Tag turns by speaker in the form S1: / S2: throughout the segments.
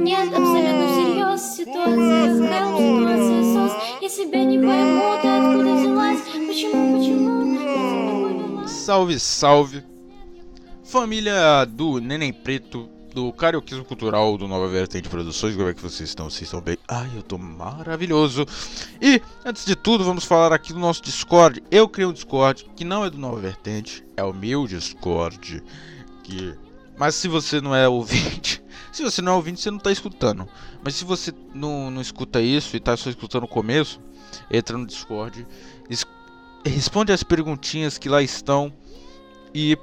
S1: нет, абсолютно всерьез Ситуация ситуация сос Я себя не пойму, ты откуда взялась Почему, почему Salve, salve Família do Neném Preto do Carioquismo Cultural do Nova Vertente Produções, como é que vocês estão? Vocês estão bem? Ai, eu tô maravilhoso! E, antes de tudo, vamos falar aqui do nosso Discord. Eu criei um Discord que não é do Nova Vertente, é o meu Discord, que mas se você não é ouvinte, se você não é ouvinte, você não está escutando. Mas se você não, não escuta isso e está só escutando o começo, entra no Discord, responde as perguntinhas que lá estão e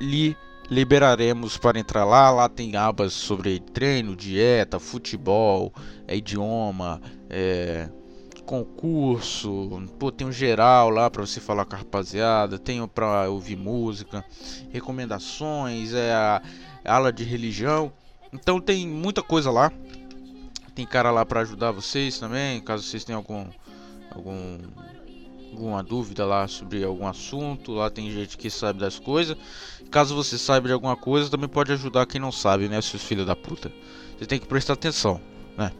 S1: lhe liberaremos para entrar lá. Lá tem abas sobre treino, dieta, futebol, é idioma, é concurso, pô, tem um geral lá para você falar com a rapaziada, tem para ouvir música, recomendações, é a ala de religião. Então tem muita coisa lá. Tem cara lá para ajudar vocês também, caso vocês tenham algum algum alguma dúvida lá sobre algum assunto, lá tem gente que sabe das coisas. Caso você saiba de alguma coisa, também pode ajudar quem não sabe, né, seus filhos da puta. Você tem que prestar atenção, né?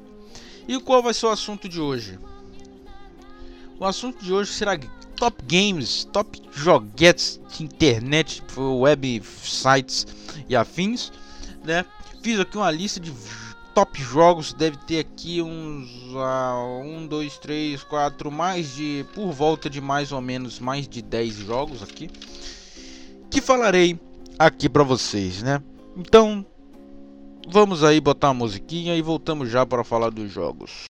S1: E qual vai ser o assunto de hoje? O assunto de hoje será top games, top joguetes de internet, tipo web sites e afins, né? Fiz aqui uma lista de top jogos, deve ter aqui uns uh, um, dois, três, quatro, mais de por volta de mais ou menos mais de 10 jogos aqui que falarei aqui para vocês, né? Então, vamos aí botar a musiquinha e voltamos já para falar dos jogos.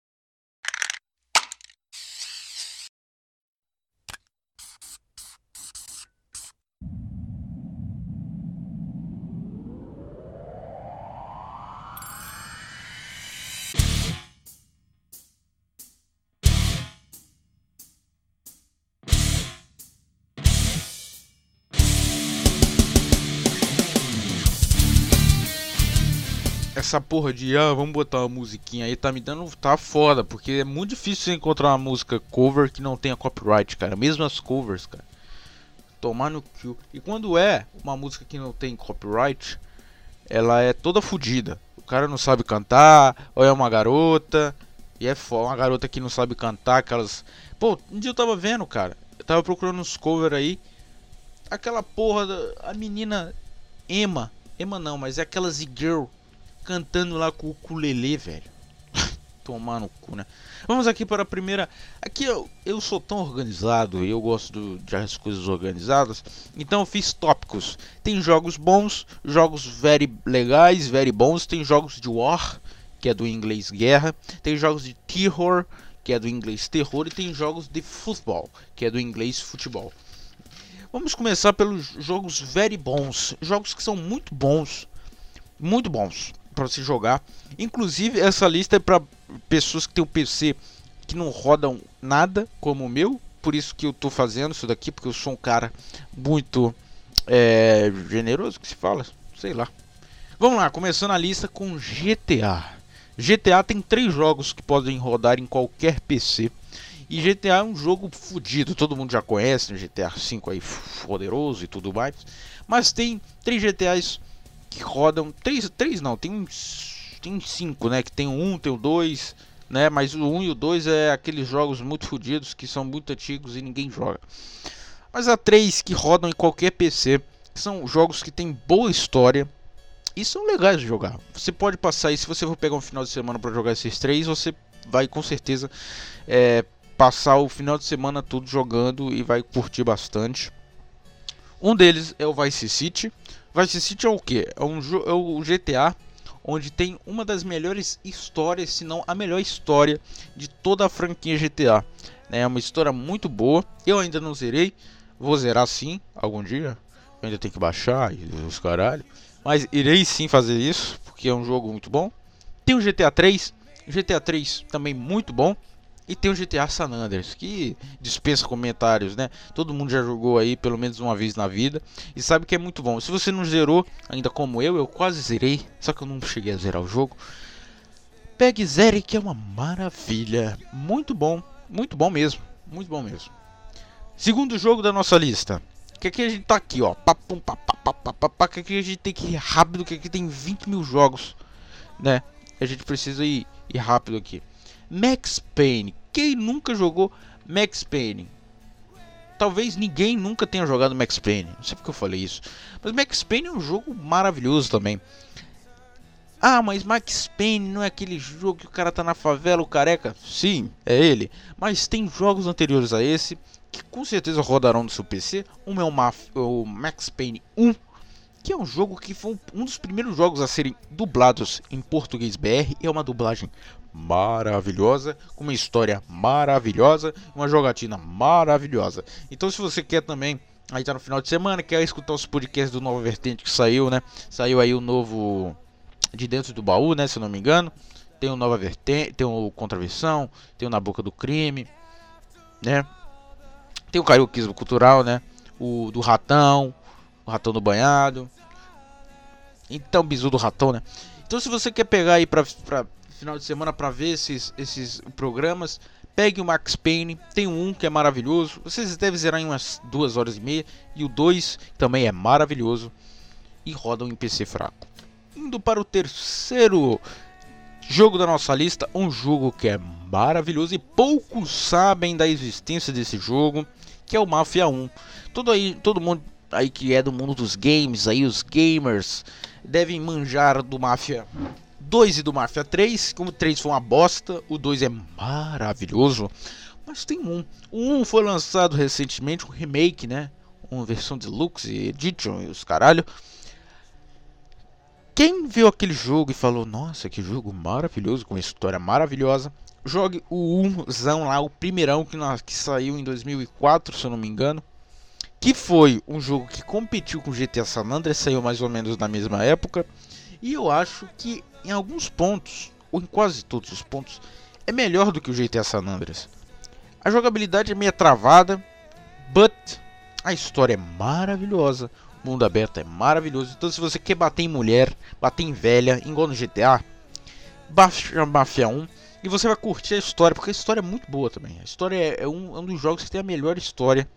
S1: essa porra de ah, vamos botar uma musiquinha aí tá me dando. tá foda, porque é muito difícil encontrar uma música cover que não tenha copyright, cara. Mesmo as covers, cara. Tomar no cu. E quando é uma música que não tem copyright, ela é toda fodida. O cara não sabe cantar, ou é uma garota. E é foda, uma garota que não sabe cantar, aquelas. Pô, um dia eu tava vendo, cara. Eu tava procurando uns cover aí. Aquela porra da. A menina Emma. Emma não, mas é aquelas e-girl cantando lá com o ukulele, velho. Tomar no cu, né? Vamos aqui para a primeira. Aqui eu, eu sou tão organizado e eu gosto do, as coisas organizadas. Então eu fiz tópicos. Tem jogos bons, jogos very legais, very bons. Tem jogos de war, que é do inglês guerra. Tem jogos de terror, que é do inglês terror. E tem jogos de futebol, que é do inglês futebol. Vamos começar pelos jogos very bons. Jogos que são muito bons. Muito bons para você jogar. Inclusive, essa lista é para pessoas que têm um PC que não rodam nada, como o meu. Por isso que eu tô fazendo isso daqui, porque eu sou um cara muito é, generoso, que se fala, sei lá. Vamos lá, começando a lista com GTA. GTA tem três jogos que podem rodar em qualquer PC. E GTA é um jogo fodido, todo mundo já conhece, né? GTA V aí poderoso e tudo mais. Mas tem três GTAs que rodam. Três, três não, tem uns. Tem cinco, né? Que tem um, tem o dois, né? Mas o um e o dois é aqueles jogos muito fodidos que são muito antigos e ninguém joga. Mas há três que rodam em qualquer PC. são jogos que tem boa história. E são legais de jogar. Você pode passar aí, se você for pegar um final de semana para jogar esses três, você vai com certeza é, passar o final de semana todo jogando e vai curtir bastante. Um deles é o Vice City, Vice City é o que? É, um, é o GTA onde tem uma das melhores histórias, se não a melhor história de toda a franquia GTA. É uma história muito boa. Eu ainda não zerei, vou zerar sim algum dia. Eu ainda tenho que baixar e os caralho. Mas irei sim fazer isso, porque é um jogo muito bom. Tem o GTA 3, GTA 3 também muito bom. E tem o GTA San Andreas, que dispensa comentários, né? Todo mundo já jogou aí pelo menos uma vez na vida e sabe que é muito bom. Se você não zerou, ainda como eu, eu quase zerei, só que eu não cheguei a zerar o jogo. Pegue Zere, que é uma maravilha. Muito bom, muito bom mesmo, muito bom mesmo. Segundo jogo da nossa lista. Que aqui é a gente tá aqui, ó. Papum, papapá, que aqui é a gente tem que ir rápido, que aqui é tem 20 mil jogos, né? A gente precisa ir, ir rápido aqui. Max Payne. Quem nunca jogou Max Payne? Talvez ninguém nunca tenha jogado Max Payne. Não sei porque eu falei isso. Mas Max Payne é um jogo maravilhoso também. Ah, mas Max Payne não é aquele jogo que o cara tá na favela, o careca? Sim, é ele. Mas tem jogos anteriores a esse que com certeza rodarão no seu PC. Um é o, Maf o Max Payne 1, que é um jogo que foi um dos primeiros jogos a serem dublados em português BR. É uma dublagem maravilhosa, com uma história maravilhosa, uma jogatina maravilhosa. Então, se você quer também aí tá no final de semana, quer escutar os podcasts do Nova Vertente que saiu, né? Saiu aí o novo de dentro do baú, né? Se eu não me engano, tem o Nova Vertente, tem o Contravenção, tem o Na Boca do Crime, né? Tem o Carioquismo Cultural, né? O do Ratão, o Ratão do Banhado. Então, bizu do ratão, né? Então, se você quer pegar aí pra, pra final de semana para ver esses, esses programas. Pegue o Max Payne, tem um que é maravilhoso. Vocês devem zerar em umas duas horas e meia. E o 2 também é maravilhoso. E rodam em PC fraco. Indo para o terceiro jogo da nossa lista, um jogo que é maravilhoso e poucos sabem da existência desse jogo, que é o Mafia 1. Todo aí, todo mundo aí que é do mundo dos games, aí os gamers devem manjar do Mafia 2 e do Mafia 3. Como o 3 foi uma bosta, o 2 é maravilhoso. Mas tem um. O 1 foi lançado recentemente, um remake, né? Uma versão deluxe e edition e os caralho. Quem viu aquele jogo e falou, nossa, que jogo maravilhoso, com história maravilhosa, jogue o 1zão lá, o primeirão que, nós, que saiu em 2004, se eu não me engano. Que foi um jogo que competiu com GTA San Andreas, saiu mais ou menos na mesma época. E eu acho que em alguns pontos, ou em quase todos os pontos, é melhor do que o GTA San Andreas. A jogabilidade é meio travada, but a história é maravilhosa, o mundo aberto é maravilhoso. Então se você quer bater em mulher, bater em velha, igual no GTA, baixa Mafia 1 e você vai curtir a história, porque a história é muito boa também. A história é, é, um, é um, dos jogos que tem a melhor história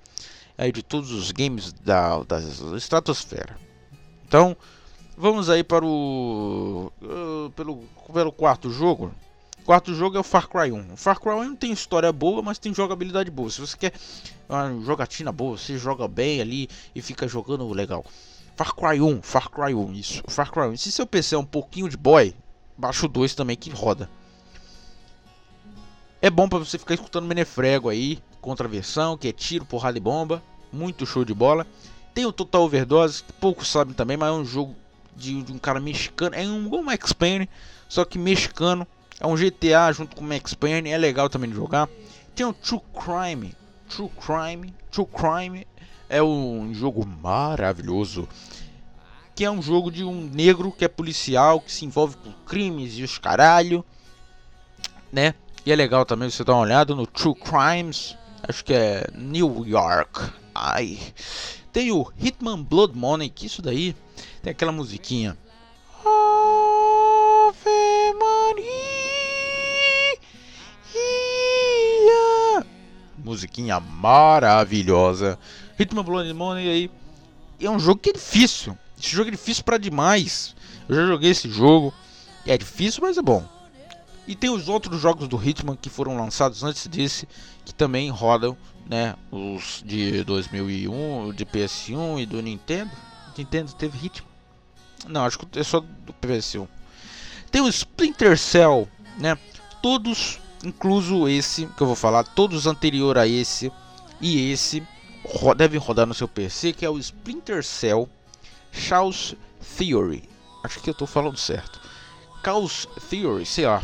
S1: aí de todos os games da, da, da estratosfera. Então, Vamos aí para o. Uh, pelo, pelo quarto jogo. Quarto jogo é o Far Cry 1. O Far Cry 1 tem história boa, mas tem jogabilidade boa. Se você quer uma jogatina boa, você joga bem ali e fica jogando legal. Far Cry 1, Far Cry 1, isso. Far Cry 1. Se seu PC é um pouquinho de boy, baixa o 2 também que roda. É bom para você ficar escutando menefrego aí, contraversão, que é tiro, porrada e bomba. Muito show de bola. Tem o Total Overdose, que poucos sabem também, mas é um jogo de, de um cara mexicano. É um, um Max Payne, só que mexicano. É um GTA junto com Max Payne, é legal também de jogar. Tem o True Crime. True Crime. True Crime é um jogo maravilhoso. Que é um jogo de um negro que é policial, que se envolve com crimes e os caralho. Né? E é legal também você dar uma olhada no True Crimes. Acho que é New York. Ai. Tem o Hitman Blood Money, que isso daí tem aquela musiquinha. Ave Maria. Musiquinha maravilhosa. Ritmo Blood Money aí. É um jogo que é difícil. Esse jogo é difícil para demais. Eu já joguei esse jogo. É difícil, mas é bom. E tem os outros jogos do Hitman que foram lançados antes desse, que também rodam, né, os de 2001, de PS1 e do Nintendo. Nintendo teve ritmo. Não, acho que é só do PS1. Tem o Splinter Cell, né? Todos, incluso esse que eu vou falar, todos anterior a esse e esse ro devem rodar no seu PC, que é o Splinter Cell Chaos Theory. Acho que eu estou falando certo. Chaos Theory, sei lá.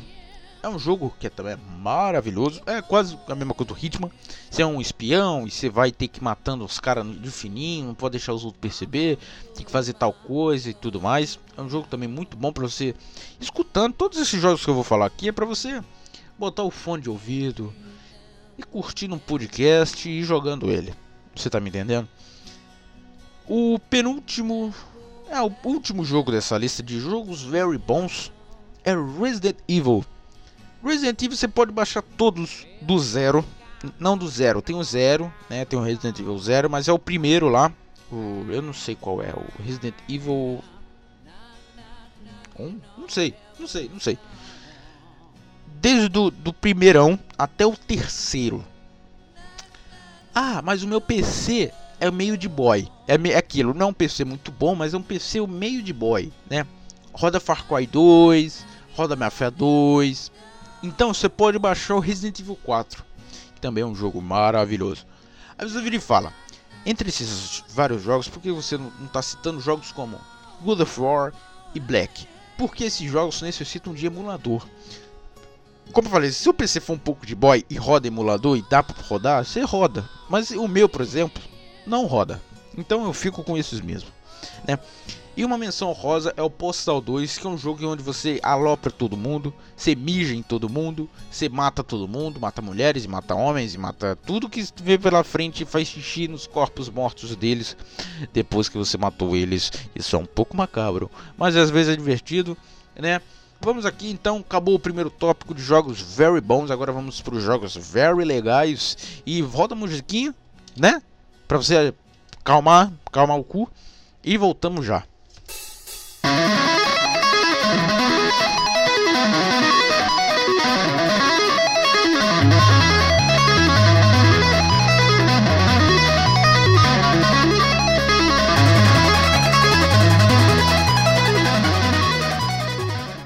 S1: É um jogo que é também maravilhoso. É quase a mesma coisa do Hitman. Você é um espião e você vai ter que ir matando os caras de fininho, não pode deixar os outros perceber, tem que fazer tal coisa e tudo mais. É um jogo também muito bom para você escutando todos esses jogos que eu vou falar aqui é para você botar o fone de ouvido e curtindo um podcast e jogando ele. Você tá me entendendo? O penúltimo, é o último jogo dessa lista de jogos very bons é Resident Evil Resident Evil você pode baixar todos do zero. Não do zero, tem o zero, né? Tem o Resident Evil zero, mas é o primeiro lá. O, eu não sei qual é, o Resident Evil. Um? Não sei, não sei, não sei. Desde do, do primeirão até o terceiro. Ah, mas o meu PC é meio de boy. É, me, é aquilo, não é um PC muito bom, mas é um PC meio de boy, né? Roda Far Cry 2, roda Mafia 2, então você pode baixar o Resident Evil 4, que também é um jogo maravilhoso. Aí você vira e fala: entre esses vários jogos, por que você não está citando jogos como God of War e Black? Porque esses jogos necessitam de emulador. Como eu falei, se o PC for um pouco de boy e roda emulador e dá para rodar, você roda. Mas o meu, por exemplo, não roda. Então eu fico com esses mesmo, né? E uma menção rosa é o Postal 2, que é um jogo onde você alopra todo mundo, você mija em todo mundo, você mata todo mundo, mata mulheres, mata homens, mata tudo que vê pela frente e faz xixi nos corpos mortos deles depois que você matou eles. Isso é um pouco macabro, mas às vezes é divertido, né? Vamos aqui então, acabou o primeiro tópico de jogos very bons, agora vamos para os jogos very legais e roda a musiquinha, né? Para você calmar, calmar o cu e voltamos já.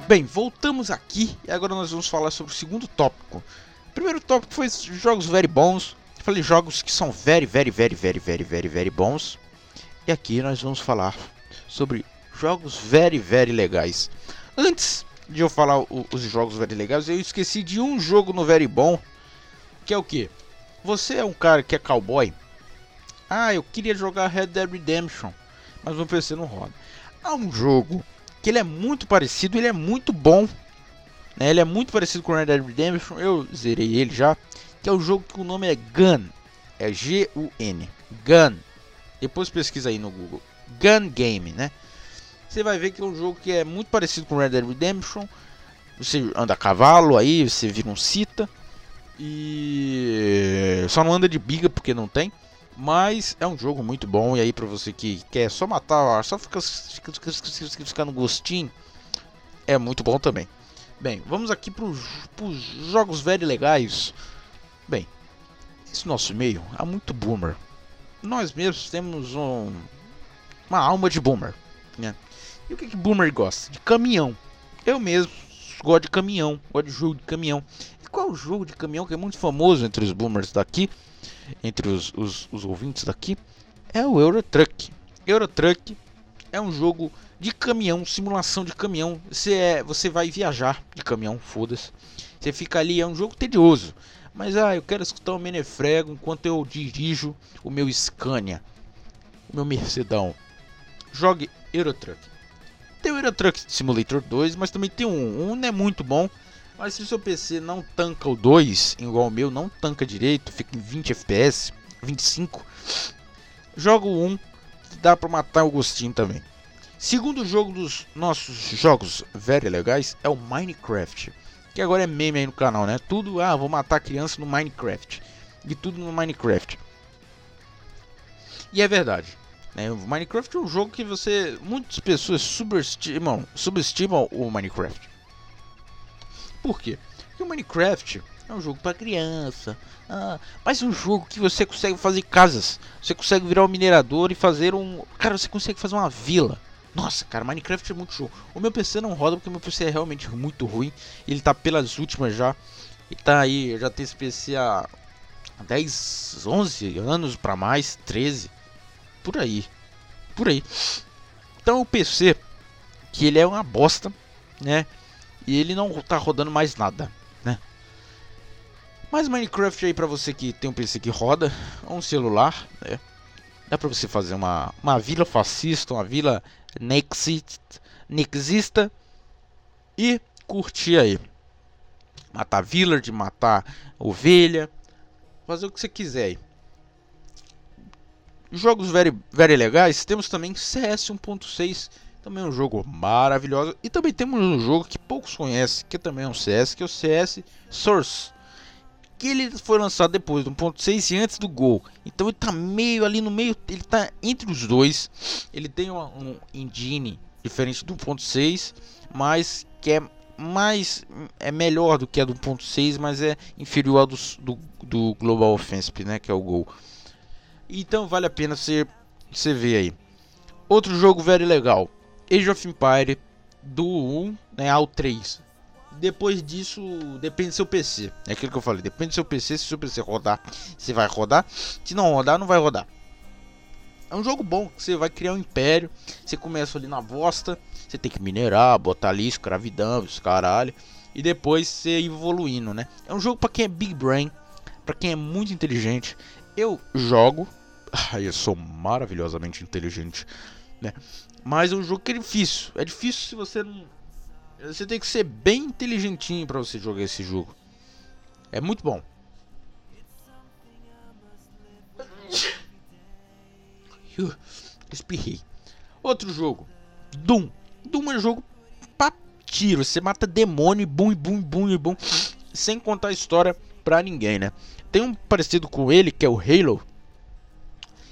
S1: Bem, voltamos aqui e agora nós vamos falar sobre o segundo tópico. O primeiro tópico foi jogos very bons. Eu falei jogos que são very, very, very, very, very, very, very bons. E aqui nós vamos falar sobre jogos very, very legais. Antes de eu falar o, os jogos very legais, eu esqueci de um jogo no Very Bom, que é o que? Você é um cara que é cowboy? Ah, eu queria jogar Red Dead Redemption, mas meu PC não roda. Há um jogo que ele é muito parecido, ele é muito bom. Né? Ele é muito parecido com Red Dead Redemption, eu zerei ele já. Que é o jogo que o nome é Gun. É G-U-N. Gun. Depois pesquisa aí no Google. Gun Game, né? Você vai ver que é um jogo que é muito parecido com Red Dead Redemption. Você anda a cavalo aí, você vira um cita. E só não anda de biga porque não tem. Mas é um jogo muito bom. E aí, pra você que quer só matar, só ficar, ficar, no gostinho, é muito bom também. Bem, vamos aqui pros, pros jogos velhos legais. Bem, esse nosso meio é muito boomer. Nós mesmos temos um, uma alma de boomer, né? E o que, que boomer gosta? De caminhão. Eu mesmo gosto de caminhão, gosto de jogo de caminhão. E qual o jogo de caminhão que é muito famoso entre os boomers daqui, entre os, os, os ouvintes daqui? É o Euro Truck. Euro Truck é um jogo de caminhão, simulação de caminhão. Você, é, você vai viajar de caminhão, foda-se. Você fica ali, é um jogo tedioso. Mas ah, eu quero escutar o Menefrego enquanto eu dirijo o meu Scania, o meu Mercedão. Jogue Eurotruck tem o Euro Truck Simulator 2, mas também tem um. Um não é muito bom, mas se o seu PC não tanca o 2, igual o meu, não tanca direito, fica em 20 FPS, 25, joga o 1, dá para matar o gostinho também. Segundo jogo dos nossos jogos velho legais é o Minecraft, que agora é meme aí no canal, né? Tudo, ah, vou matar criança no Minecraft, e tudo no Minecraft. E é verdade. Né? O Minecraft é um jogo que você. Muitas pessoas subestimam, subestimam o Minecraft. Por quê? Porque o Minecraft é um jogo para criança. Ah, mas um jogo que você consegue fazer casas. Você consegue virar um minerador e fazer um. Cara, você consegue fazer uma vila. Nossa, cara, Minecraft é muito show. O meu PC não roda porque o meu PC é realmente muito ruim. Ele tá pelas últimas já. E tá aí, eu já tenho esse PC há 10, 11 anos para mais, 13 por aí. Por aí. Então o PC, que ele é uma bosta, né? E ele não tá rodando mais nada, né? Mas Minecraft aí para você que tem um PC que roda, um celular, né? Dá pra você fazer uma, uma vila fascista, uma vila nexit, nexista e curtir aí. Matar village, matar ovelha, fazer o que você quiser aí. Jogos very, very legais, temos também CS 1.6, também um jogo maravilhoso. E também temos um jogo que poucos conhecem, que também é um CS, que é o CS Source. Que ele foi lançado depois do 1.6 e antes do Gol. Então ele está meio ali no meio, ele está entre os dois. Ele tem um, um engine diferente do 1.6, mas que é mais é melhor do que a do 1.6, mas é inferior ao do, do, do Global Offensive, né, que é o Gol. Então vale a pena você, você ver aí. Outro jogo velho legal, Age of Empire do 1 né, ao 3. Depois disso, depende do seu PC. É aquilo que eu falei, depende do seu PC. Se o seu PC rodar, você vai rodar. Se não rodar, não vai rodar. É um jogo bom, você vai criar um império. Você começa ali na bosta, você tem que minerar, botar ali escravidão, os caralho. E depois você evoluindo, né? É um jogo para quem é big brain, para quem é muito inteligente. Eu jogo. Eu sou maravilhosamente inteligente, né? Mas é um jogo que é difícil. É difícil se você não. Você tem que ser bem inteligentinho para você jogar esse jogo. É muito bom. Uh, espirrei. Outro jogo. Doom. Doom é um jogo pra tiro. Você mata demônio e bum, bum, bum, bum. Sem contar a história pra ninguém, né? Tem um parecido com ele que é o Halo.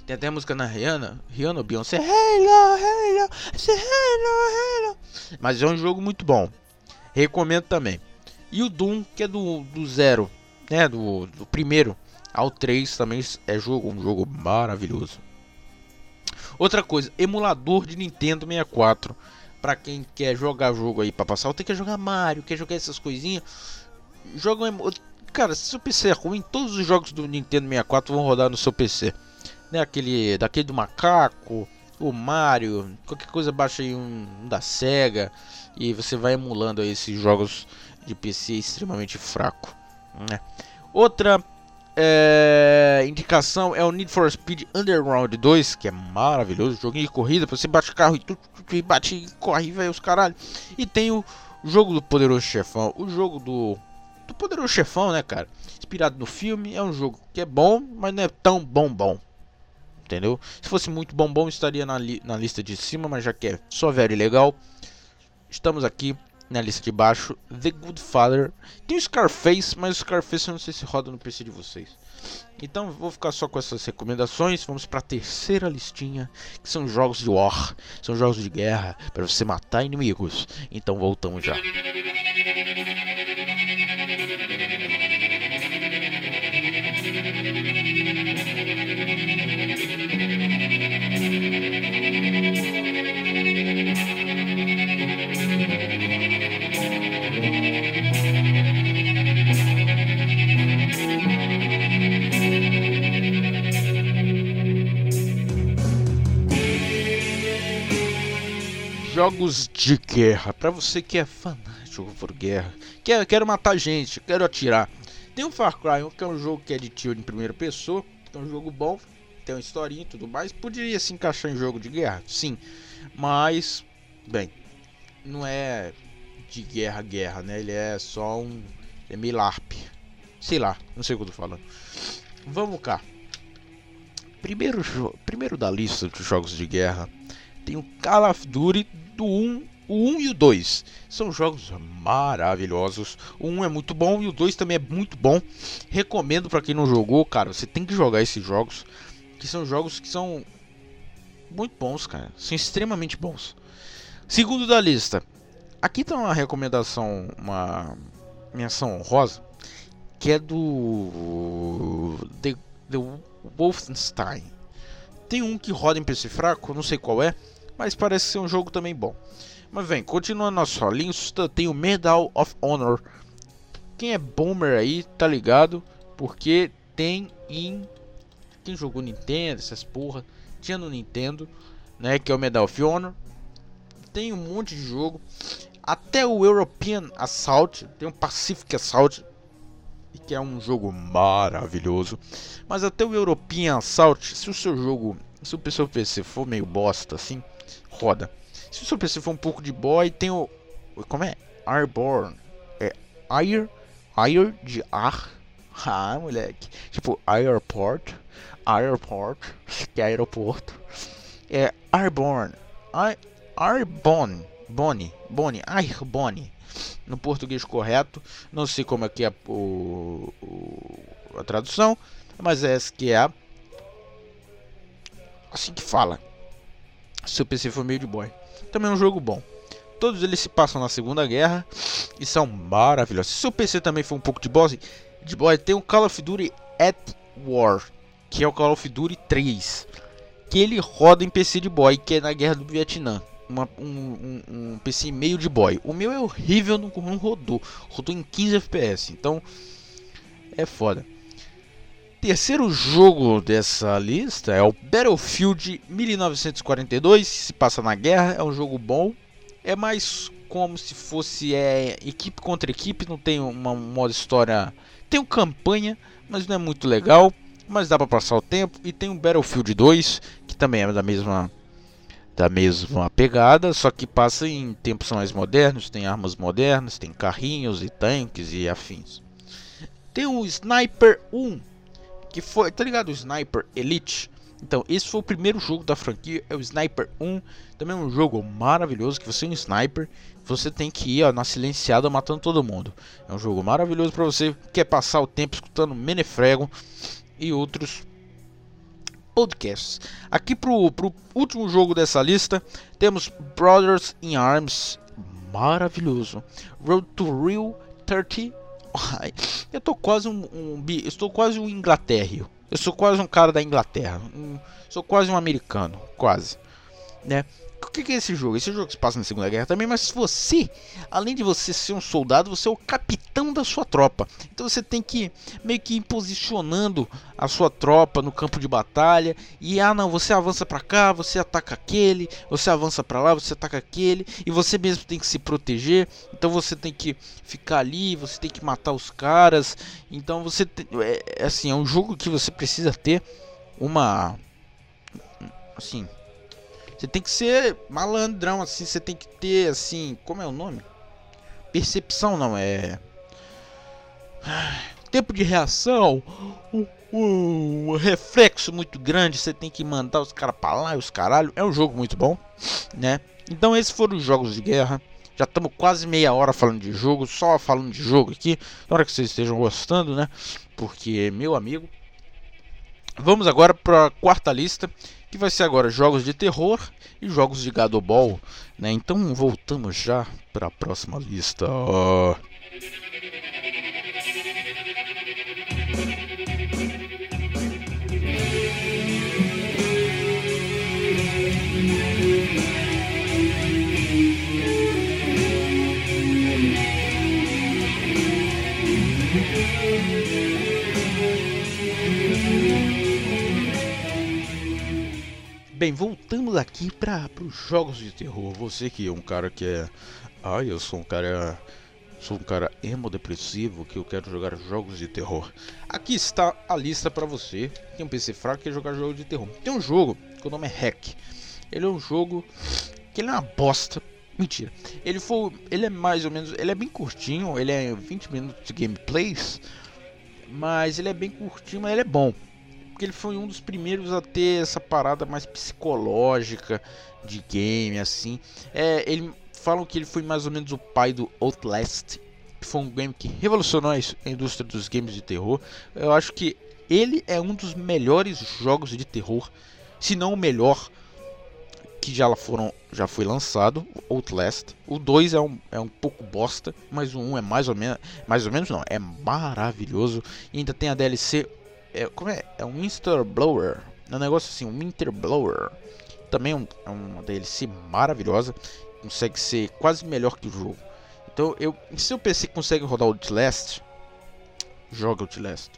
S1: Tem até a música na Rihanna, Rihanna Beyoncé, Halo, Halo, Halo, Halo. Mas é um jogo muito bom. Recomendo também. E o Doom, que é do, do zero, né, do, do primeiro ao 3 também é jogo, um jogo maravilhoso. Outra coisa, emulador de Nintendo 64. Para quem quer jogar jogo aí para passar, tem que jogar Mario, quer jogar essas coisinhas, joga um cara, se o PC é ruim, todos os jogos do Nintendo 64 vão rodar no seu PC. Né, aquele, daquele do macaco, o Mario, qualquer coisa baixa aí um, da Sega e você vai emulando aí esses jogos de PC extremamente fraco. Né? Outra é, indicação é o Need for Speed Underground 2, que é maravilhoso, joguinho de corrida, você bate o carro e, tu, tu, tu, e bate e corre, velho, os caralho. E tem o jogo do Poderoso Chefão, o jogo do do Poderoso Chefão, né, cara? Inspirado no filme, é um jogo que é bom, mas não é tão bom bom. Entendeu? Se fosse muito bom bom, estaria na, li na lista de cima, mas já que é só velho e legal, estamos aqui na lista de baixo, The Good Father. Tem o Scarface, mas o Scarface eu não sei se roda no PC de vocês. Então vou ficar só com essas recomendações. Vamos para a terceira listinha, que são jogos de war, são jogos de guerra para você matar inimigos. Então voltamos já. jogos de guerra. Para você que é fanático por guerra, quer, quero matar gente, quero atirar, tem o Far Cry que é um jogo que é de tiro em primeira pessoa, é um jogo bom, tem uma historinha e tudo mais. Poderia se encaixar em jogo de guerra, sim. Mas, bem, não é de guerra, guerra, né? Ele é só um. É meio LARP. Sei lá, não sei o que eu tô falando. Vamos cá. Primeiro, primeiro da lista de jogos de guerra tem o Call of Duty do 1 o 1 e o 2 são jogos maravilhosos. O 1 é muito bom e o 2 também é muito bom. Recomendo para quem não jogou, cara, você tem que jogar esses jogos, que são jogos que são muito bons, cara. São extremamente bons. Segundo da lista. Aqui tá uma recomendação, uma menção honrosa, que é do The, The Wolfenstein. Tem um que roda em PC fraco, não sei qual é, mas parece ser um jogo também bom. Mas vem, continuando nosso solinho, tem o Medal of Honor. Quem é boomer aí, tá ligado? Porque tem em. Quem jogou Nintendo, essas porra. Tinha no Nintendo, né? Que é o Medal of Honor. Tem um monte de jogo. Até o European Assault. Tem o Pacific Assault. Que é um jogo maravilhoso. Mas até o European Assault, se o seu jogo. Se o seu PC for meio bosta assim, roda. Se o seu PC for um pouco de boy, tem o. Como é? Airborne. É Air. Air de ar. Ah, moleque. Tipo, Airport. Airport. Que é aeroporto. É Airborne. I, Airborne. Bonnie. Bonnie. Airborne. No português correto. Não sei como é que é o, o a tradução. Mas é essa que é Assim que fala. Se o PC for meio de boy. Também é um jogo bom. Todos eles se passam na Segunda Guerra e são maravilhosos. Se o PC também foi um pouco de boss, de boy tem o Call of Duty At War, que é o Call of Duty 3, que ele roda em PC de boy, que é na Guerra do Vietnã. Uma, um, um, um, PC meio de boy. O meu é horrível, não, não rodou. Rodou em 15 FPS, então é foda terceiro jogo dessa lista é o Battlefield 1942, se passa na guerra, é um jogo bom. É mais como se fosse é, equipe contra equipe, não tem uma, modo história, tem uma campanha, mas não é muito legal, mas dá para passar o tempo e tem o Battlefield 2, que também é da mesma da mesma pegada, só que passa em tempos mais modernos, tem armas modernas, tem carrinhos e tanques e afins. Tem o Sniper 1, que foi, tá ligado? O Sniper Elite. Então, esse foi o primeiro jogo da franquia, é o Sniper 1. Também é um jogo maravilhoso que você é um sniper, você tem que ir ó, na silenciada matando todo mundo. É um jogo maravilhoso para você que quer passar o tempo escutando Menefrego e outros podcasts. Aqui pro, pro último jogo dessa lista, temos Brothers in Arms, maravilhoso. Road to Rio 30 eu tô quase um, um eu estou quase um inglaterrio. Eu sou quase um cara da Inglaterra, um, sou quase um americano, quase, né? o que, é esse jogo? Esse jogo se passa na Segunda Guerra também, mas você, além de você ser um soldado, você é o capitão da sua tropa. Então você tem que meio que ir posicionando a sua tropa no campo de batalha e ah não, você avança para cá, você ataca aquele, você avança para lá, você ataca aquele e você mesmo tem que se proteger. Então você tem que ficar ali, você tem que matar os caras. Então você tem, é, é, assim, é um jogo que você precisa ter uma assim, você tem que ser malandrão, assim. Você tem que ter, assim. Como é o nome? Percepção, não, é. Tempo de reação. Um, reflexo muito grande. Você tem que mandar os caras pra lá e os caralho. É um jogo muito bom, né? Então, esses foram os jogos de guerra. Já estamos quase meia hora falando de jogo, só falando de jogo aqui. Na hora que vocês estejam gostando, né? Porque, meu amigo. Vamos agora para a quarta lista, que vai ser agora jogos de terror e jogos de Gadobol, né? Então voltamos já para a próxima lista. Oh. Bem, voltamos aqui para os jogos de terror. Você que é um cara que é. Ai, eu sou um cara. Sou um cara emo depressivo que eu quero jogar jogos de terror. Aqui está a lista para você que é um PC fraco que quer jogar jogo de terror. Tem um jogo que o nome é Hack. Ele é um jogo que ele é uma bosta. Mentira. Ele foi, ele é mais ou menos, ele é bem curtinho, ele é 20 minutos de gameplays, mas ele é bem curtinho, mas ele é bom porque ele foi um dos primeiros a ter essa parada mais psicológica de game, assim. É, ele falam que ele foi mais ou menos o pai do Outlast, que foi um game que revolucionou a indústria dos games de terror. Eu acho que ele é um dos melhores jogos de terror, se não o melhor que já foram já foi lançado, Outlast. O 2 é um, é um pouco bosta, mas o 1 um é mais ou menos, mais ou menos não, é maravilhoso. E ainda tem a DLC é, como é? É um Interblower. É um negócio assim, um Interblower. Também é, um, é uma DLC maravilhosa. Consegue ser quase melhor que o jogo. Então, eu, se o PC consegue rodar Outlast, joga Outlast.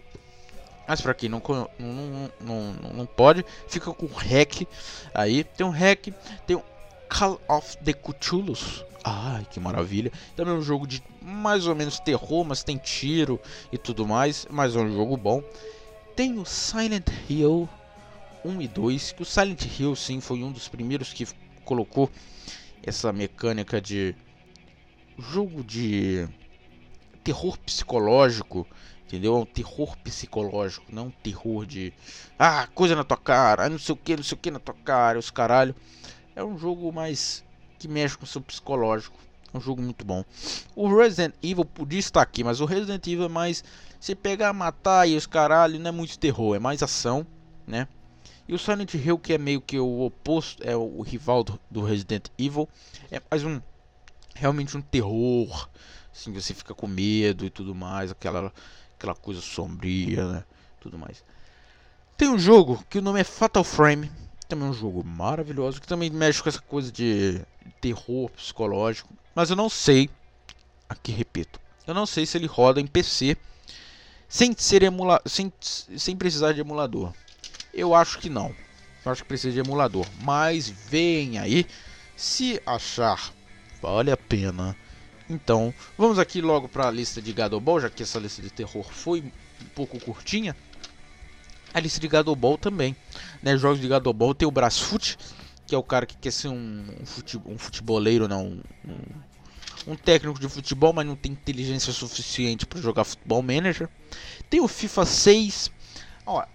S1: Mas pra quem não, não, não, não, pode, fica com hack aí. Tem um hack, tem um Call of the Cthulhu's. Ai, que maravilha. Também é um jogo de mais ou menos terror, mas tem tiro e tudo mais. Mas é um jogo bom. Tem o Silent Hill 1 e 2, que o Silent Hill sim foi um dos primeiros que colocou essa mecânica de jogo de terror psicológico, entendeu? É um terror psicológico, não um terror de ah, coisa na tua cara, ah, não sei o que, não sei o que na tua cara, os caralho. É um jogo mais que mexe com o seu psicológico um jogo muito bom. O Resident Evil podia estar aqui, mas o Resident Evil é mais se pegar, matar e os caralho, não é muito terror, é mais ação, né? E o Silent Hill que é meio que o oposto, é o rival do, do Resident Evil, é mais um realmente um terror, assim, você fica com medo e tudo mais, aquela aquela coisa sombria, né? Tudo mais. Tem um jogo que o nome é Fatal Frame, também é um jogo maravilhoso que também mexe com essa coisa de terror psicológico mas eu não sei, aqui repito, eu não sei se ele roda em PC sem ser emula sem, sem precisar de emulador. Eu acho que não. Eu acho que precisa de emulador, mas vem aí se achar vale a pena. Então, vamos aqui logo para a lista de Gadobol, já que essa lista de terror foi um pouco curtinha. A lista de Gadobol também, né? Jogos de Gadobol tem o Brasfoot, que é o cara que quer ser um, um, fute, um futeboleiro, não. Um, um, técnico de futebol, mas não tem inteligência suficiente para jogar futebol manager. Tem o FIFA 6. Ó,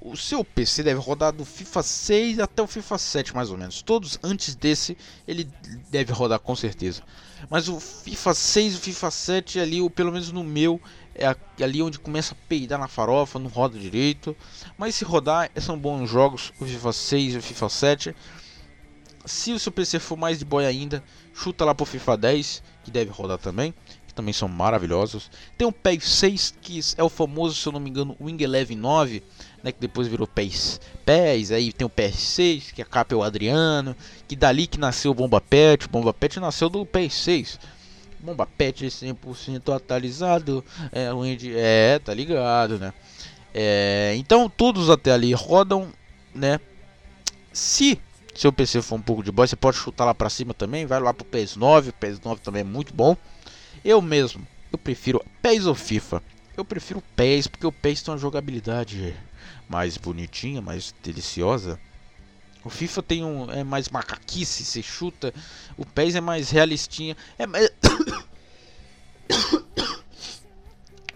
S1: o seu PC deve rodar do FIFA 6 até o FIFA 7, mais ou menos. Todos antes desse, ele deve rodar com certeza. Mas o FIFA 6 o FIFA 7 é ali, ou pelo menos no meu, é, é ali onde começa a peidar na farofa, não roda direito. Mas se rodar, são bons jogos, o FIFA 6 e o FIFA 7. Se o seu PC for mais de boy ainda, chuta lá pro FIFA 10, que deve rodar também, que também são maravilhosos. Tem o PES 6, que é o famoso, se eu não me engano, Wing Eleven 9, né, que depois virou PES. PES, aí tem o PES 6, que a capa é o Adriano, que dali que nasceu o Bomba Pet, o Bomba Pet nasceu do PES 6. Bomba Pet 100% é atualizado, é ruim de... é, tá ligado, né? É, então todos até ali rodam, né? Se seu PC for um pouco de boy, você pode chutar lá para cima também. Vai lá pro PS9, PS9 também é muito bom. Eu mesmo, eu prefiro PES ou FIFA? Eu prefiro PES porque o PES tem uma jogabilidade mais bonitinha, mais deliciosa. O FIFA tem um é mais macaquice, você chuta. O PES é mais realistinha. É mais...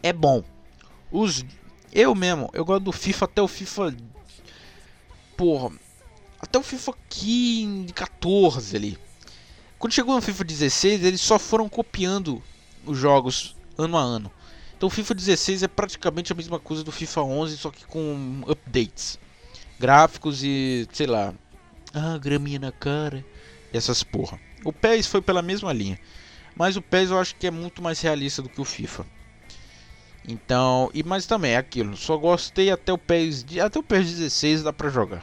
S1: é bom. Os eu mesmo, eu gosto do FIFA até o FIFA porra até o FIFA 15, 14 ali. Quando chegou no FIFA 16, eles só foram copiando os jogos ano a ano. Então o FIFA 16 é praticamente a mesma coisa do FIFA 11, só que com updates. Gráficos e, sei lá, ah, graminha na cara, essas porra. O PES foi pela mesma linha, mas o PES eu acho que é muito mais realista do que o FIFA. Então, e mais também é aquilo, só gostei até o PES, até o PES 16 dá para jogar.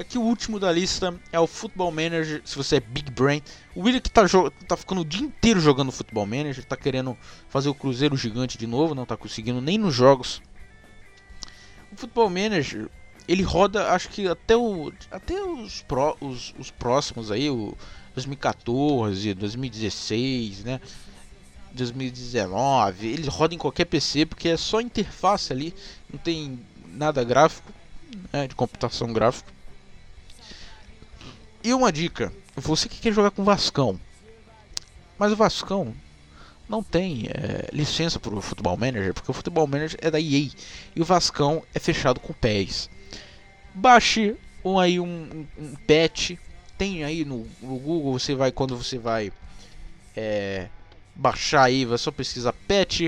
S1: Aqui é o último da lista é o Football Manager, se você é Big Brain. O William que tá, tá ficando o dia inteiro jogando Football Manager, tá querendo fazer o Cruzeiro gigante de novo, não tá conseguindo nem nos jogos. O Football Manager, ele roda, acho que até, o, até os, pro, os, os próximos aí, o 2014, 2016, né? 2019, ele roda em qualquer PC porque é só interface ali, não tem nada gráfico, né, de computação gráfica. E uma dica, você que quer jogar com Vascão, mas o Vascão não tem é, licença para o Futebol Manager, porque o Futebol Manager é da EA e o Vascão é fechado com pés. Baixe um, aí um, um, um patch, tem aí no, no, Google, você vai quando você vai é, baixar aí, você só pesquisa patch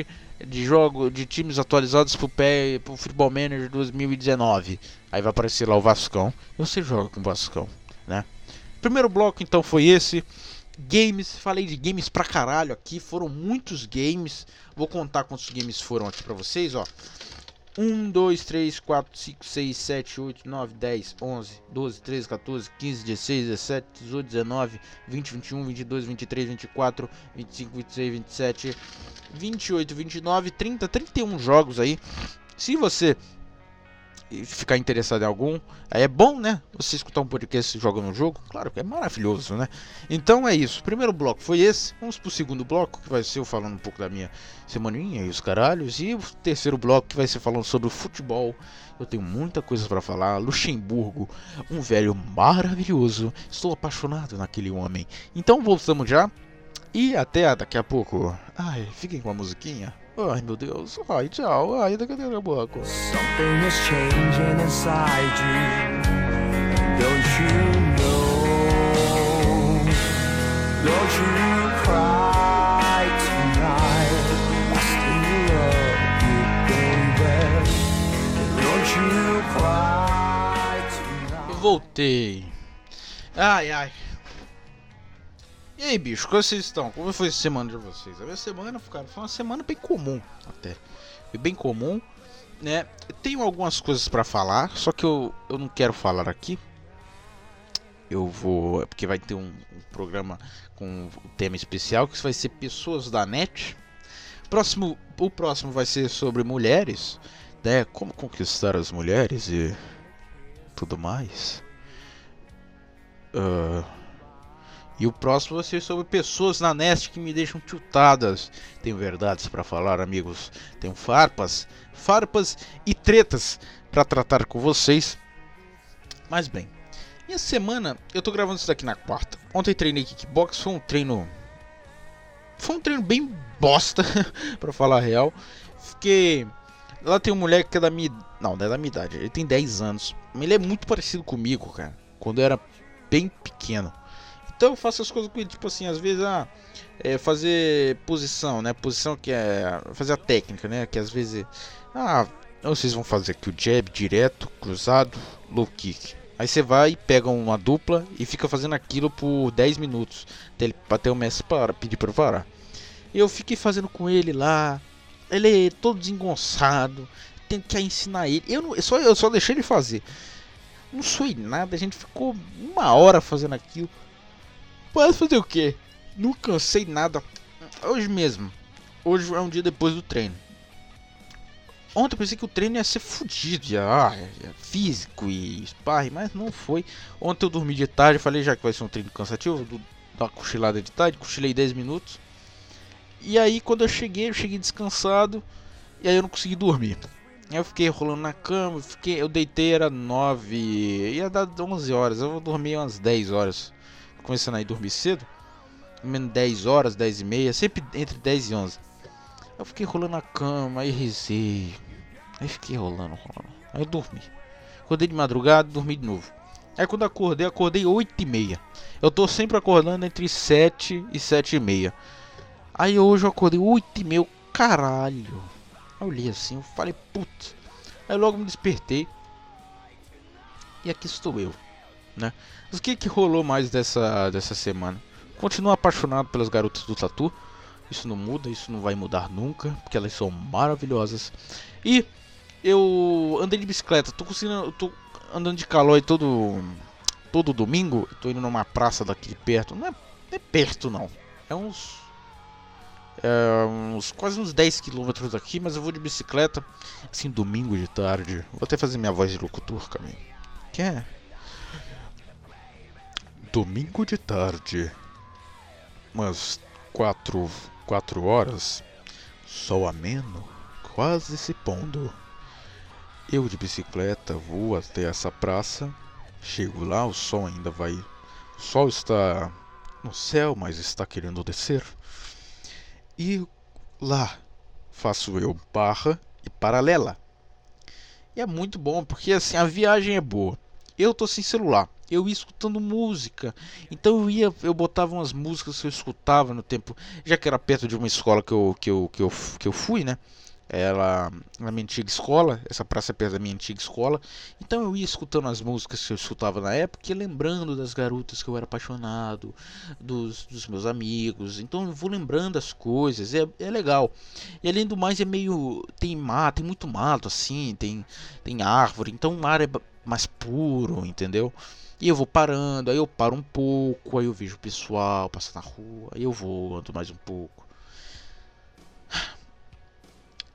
S1: de jogo de times atualizados pro, pé, pro Futebol Manager 2019. Aí vai aparecer lá o Vascão, e você joga com o Vascão, né? Primeiro bloco então foi esse. Games, falei de games pra caralho aqui, foram muitos games. Vou contar quantos games foram aqui pra vocês, ó. 1, 2, 3, 4, 5, 6, 7, 8, 9, 10, 11, 12, 13, 14, 15, 16, 17, 18, 19, 20, 21, 22, 23, 24, 25, 26, 27, 28, 29, 30, 31 jogos aí. Se você ficar interessado em algum, é bom, né? Você escutar um podcast jogando um jogo, claro que é maravilhoso, né? Então é isso. primeiro bloco foi esse. Vamos pro segundo bloco, que vai ser eu falando um pouco da minha semaninha e os caralhos. E o terceiro bloco, que vai ser falando sobre o futebol. Eu tenho muita coisa para falar. Luxemburgo, um velho maravilhoso. Estou apaixonado naquele homem. Então voltamos já. E até daqui a pouco. Ai, fiquem com a musiquinha. Ai meu Deus, ai tchau, ai da cadeira buraco. Something is changing inside you, don't you know? Don't you cry tonight, I still love you, baby. Don't you cry tonight. Voltei. Ai ai. E aí, bicho, como vocês estão? Como foi a semana de vocês? A minha semana, cara, foi uma semana bem comum, até. bem comum, né? Tenho algumas coisas para falar, só que eu, eu não quero falar aqui. Eu vou. É porque vai ter um, um programa com um tema especial que vai ser Pessoas da Net. Próximo, o próximo vai ser sobre mulheres, né? Como conquistar as mulheres e tudo mais. Uh, e o próximo vai ser sobre pessoas na Nest que me deixam tiltadas. Tenho verdades para falar, amigos. Tenho farpas, farpas e tretas para tratar com vocês. Mas bem, minha semana, eu tô gravando isso daqui na quarta. Ontem treinei kickbox, foi um treino foi um treino bem bosta, para falar a real. Porque lá tem um moleque que é da minha. Não, não é da minha idade, ele tem 10 anos. Ele é muito parecido comigo, cara. Quando eu era bem pequeno. Então faço as coisas com tipo assim, às vezes ah, é fazer posição, né? Posição que é fazer a técnica, né? Que às vezes ah, vocês vão fazer aqui o jab direto, cruzado, low kick. Aí você vai, pega uma dupla e fica fazendo aquilo por 10 minutos, até ele bater o mestre para pedir para parar. Eu fiquei fazendo com ele lá. Ele é todo desengonçado, que ensinar ele. Eu, não, só, eu só deixei ele fazer. Não sou em nada, a gente ficou uma hora fazendo aquilo. Mas fazer o quê? Não cansei nada. Hoje mesmo. Hoje é um dia depois do treino. Ontem eu pensei que o treino ia ser fodido, já, ah, físico e sparring, mas não foi. Ontem eu dormi de tarde, falei já que vai ser um treino cansativo, do, da cochilada de tarde, cochilei 10 minutos. E aí quando eu cheguei, eu cheguei descansado e aí eu não consegui dormir. Eu fiquei rolando na cama, eu fiquei, eu deitei era 9, ia dar 11 horas, eu vou dormir umas 10 horas começando a dormir cedo, menos 10 horas, 10 e meia, sempre entre 10 e 11. Eu fiquei rolando a cama, aí rezei, aí fiquei rolando, rolando, aí eu dormi. Acordei de madrugada, dormi de novo. Aí quando acordei, acordei 8 e meia. Eu tô sempre acordando entre 7 e 7 e meia. Aí hoje eu acordei 8 e meia, caralho. Eu olhei assim, eu falei, puta. Aí logo me despertei. E aqui estou eu. Né? Mas o que, que rolou mais dessa, dessa semana? Continuo apaixonado pelas garotas do Tatu. Isso não muda, isso não vai mudar nunca, porque elas são maravilhosas. E eu andei de bicicleta, tô conseguindo. tô andando de calói todo. todo domingo. Tô indo numa praça daqui de perto. Não é, não é perto não. É uns. É uns quase uns 10 km daqui, mas eu vou de bicicleta. Assim, domingo de tarde. Vou até fazer minha voz de locutor, Caminho. Que é domingo de tarde, umas quatro, quatro horas, sol ameno, quase se pondo. Eu de bicicleta vou até essa praça, chego lá, o sol ainda vai. O sol está no céu, mas está querendo descer. E lá faço eu barra e paralela. E é muito bom, porque assim a viagem é boa. Eu tô sem celular eu ia escutando música. Então eu ia, eu botava umas músicas que eu escutava no tempo, já que era perto de uma escola que eu, que eu, que eu, que eu fui, né? Ela na minha antiga escola, essa praça é perto da minha antiga escola. Então eu ia escutando as músicas que eu escutava na época e lembrando das garotas que eu era apaixonado, dos, dos meus amigos. Então eu vou lembrando as coisas, é, é legal. E além do mais, é meio. tem mato, tem muito mato assim, tem, tem árvore, então o mar é mais puro, entendeu? E eu vou parando, aí eu paro um pouco, aí eu vejo o pessoal passar na rua, aí eu vou, ando mais um pouco.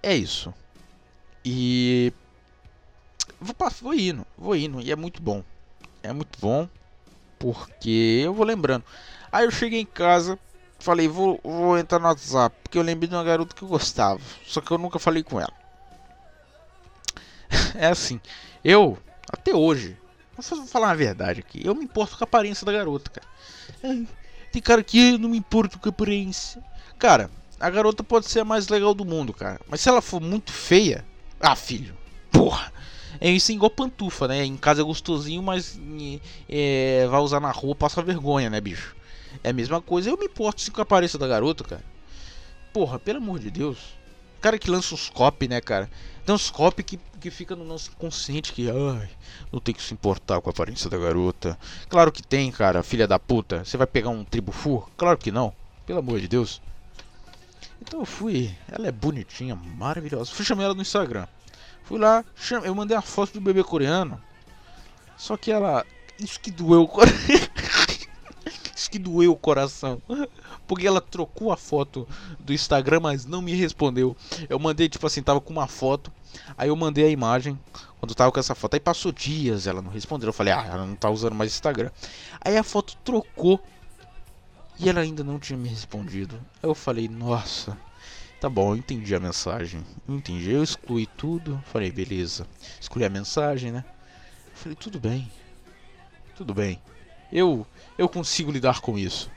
S1: É isso. E vou, vou indo, vou indo, e é muito bom. É muito bom, porque eu vou lembrando. Aí eu cheguei em casa, falei, vou, vou entrar no WhatsApp, porque eu lembrei de uma garota que eu gostava, só que eu nunca falei com ela. é assim, eu, até hoje, Vou falar a verdade aqui. Eu me importo com a aparência da garota, cara. tem cara que não me importo com a aparência. Cara, a garota pode ser a mais legal do mundo, cara. Mas se ela for muito feia. Ah, filho. Porra. É isso é igual pantufa, né? Em casa é gostosinho, mas é, vai usar na rua, passa vergonha, né, bicho? É a mesma coisa. Eu me importo sim, com a aparência da garota, cara. Porra, pelo amor de Deus cara que lança uns copy, né, cara? Tem uns copy que, que fica no nosso consciente que, ai, não tem que se importar com a aparência da garota. Claro que tem, cara, filha da puta. Você vai pegar um tribufu? Claro que não. Pelo amor de Deus. Então eu fui, ela é bonitinha, maravilhosa. Fui chamar ela no Instagram. Fui lá, cham... eu mandei a foto do bebê coreano. Só que ela. Isso que doeu o coração. Isso que doeu o coração porque ela trocou a foto do Instagram, mas não me respondeu. Eu mandei, tipo assim, tava com uma foto, aí eu mandei a imagem quando tava com essa foto. Aí passou dias, ela não respondeu. Eu falei, ah, ela não tá usando mais Instagram. Aí a foto trocou e ela ainda não tinha me respondido. Eu falei, nossa. Tá bom, eu entendi a mensagem. Eu entendi, eu excluí tudo. Falei, beleza. Excluí a mensagem, né? Eu falei, tudo bem. Tudo bem. Eu eu consigo lidar com isso.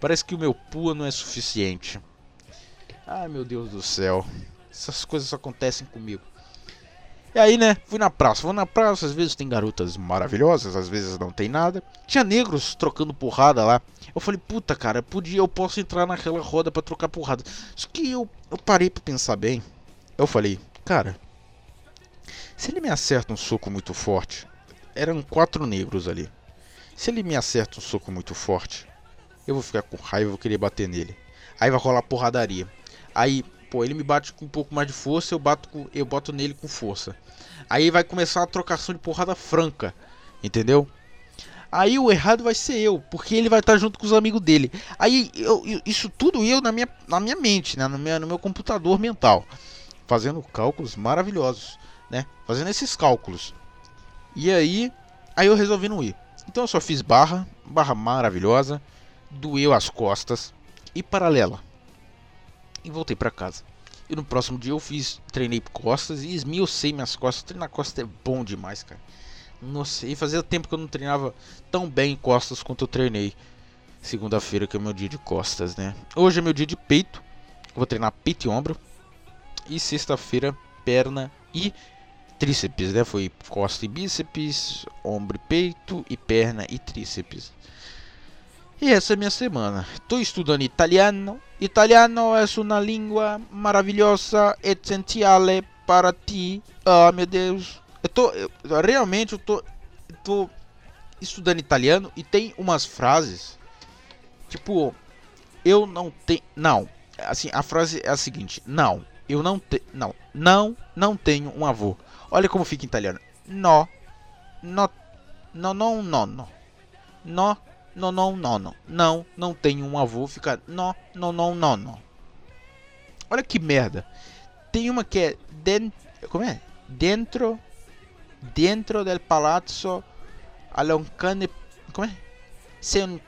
S1: Parece que o meu pua não é suficiente. Ai meu Deus do céu. Essas coisas acontecem comigo. E aí, né? Fui na praça. Vou na praça, às vezes tem garotas maravilhosas, às vezes não tem nada. Tinha negros trocando porrada lá. Eu falei, puta cara, podia, eu posso entrar naquela roda para trocar porrada. Só que eu, eu parei pra pensar bem. Eu falei, cara, se ele me acerta um soco muito forte, eram quatro negros ali. Se ele me acerta um soco muito forte, eu vou ficar com raiva, vou querer bater nele. Aí vai rolar porradaria. Aí, pô, ele me bate com um pouco mais de força, eu bato com, eu boto nele com força. Aí vai começar uma trocação de porrada franca, entendeu? Aí o errado vai ser eu, porque ele vai estar junto com os amigos dele. Aí eu, eu, isso tudo eu na minha, na minha mente, né? no, meu, no meu computador mental, fazendo cálculos maravilhosos, né? Fazendo esses cálculos. E aí, aí eu resolvi não ir. Então eu só fiz barra, barra maravilhosa doeu as costas e paralela. E voltei para casa. E no próximo dia eu fiz, treinei costas e esmiucei minhas costas. Treinar costas é bom demais, cara. Nossa, e fazia tempo que eu não treinava tão bem costas quanto eu treinei. Segunda-feira que é meu dia de costas, né? Hoje é meu dia de peito. Vou treinar peito e ombro. E sexta-feira, perna e tríceps, né? Foi costa e bíceps, ombro e peito e perna e tríceps. E essa é minha semana. Estou estudando italiano. Italiano é uma língua maravilhosa, essencial para ti. Ah, oh, meu Deus. Eu tô eu, realmente eu tô, eu tô estudando italiano e tem umas frases tipo eu não tenho não, assim, a frase é a seguinte: não, eu não tenho não, não, não tenho um avô. Olha como fica em italiano. No, no, no, no, no, no. No, não, não, não, não. Não, não tenho um avô, fica não, não, não, não, não. Olha que merda. Tem uma que é dentro, como é? Dentro dentro del palazzo Aloncane, como é? Sen,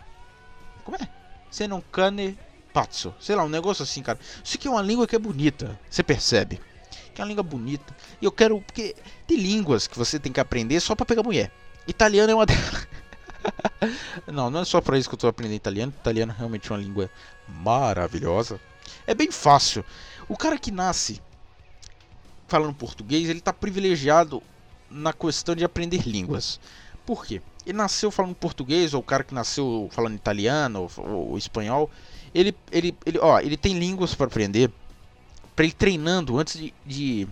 S1: como é? Seno cane pazzo. Sei lá, um negócio assim, cara. Isso aqui é uma língua que é bonita, você percebe? Que é uma língua bonita. E eu quero porque tem línguas que você tem que aprender só para pegar mulher. Italiano é uma delas. não, não é só para isso que eu estou aprendendo italiano. Italiano é realmente uma língua maravilhosa. É bem fácil. O cara que nasce falando português, ele está privilegiado na questão de aprender línguas. Por quê? Ele nasceu falando português, ou o cara que nasceu falando italiano ou, ou, ou espanhol, ele, ele, ele, ó, ele tem línguas para aprender, para ele treinando antes de, de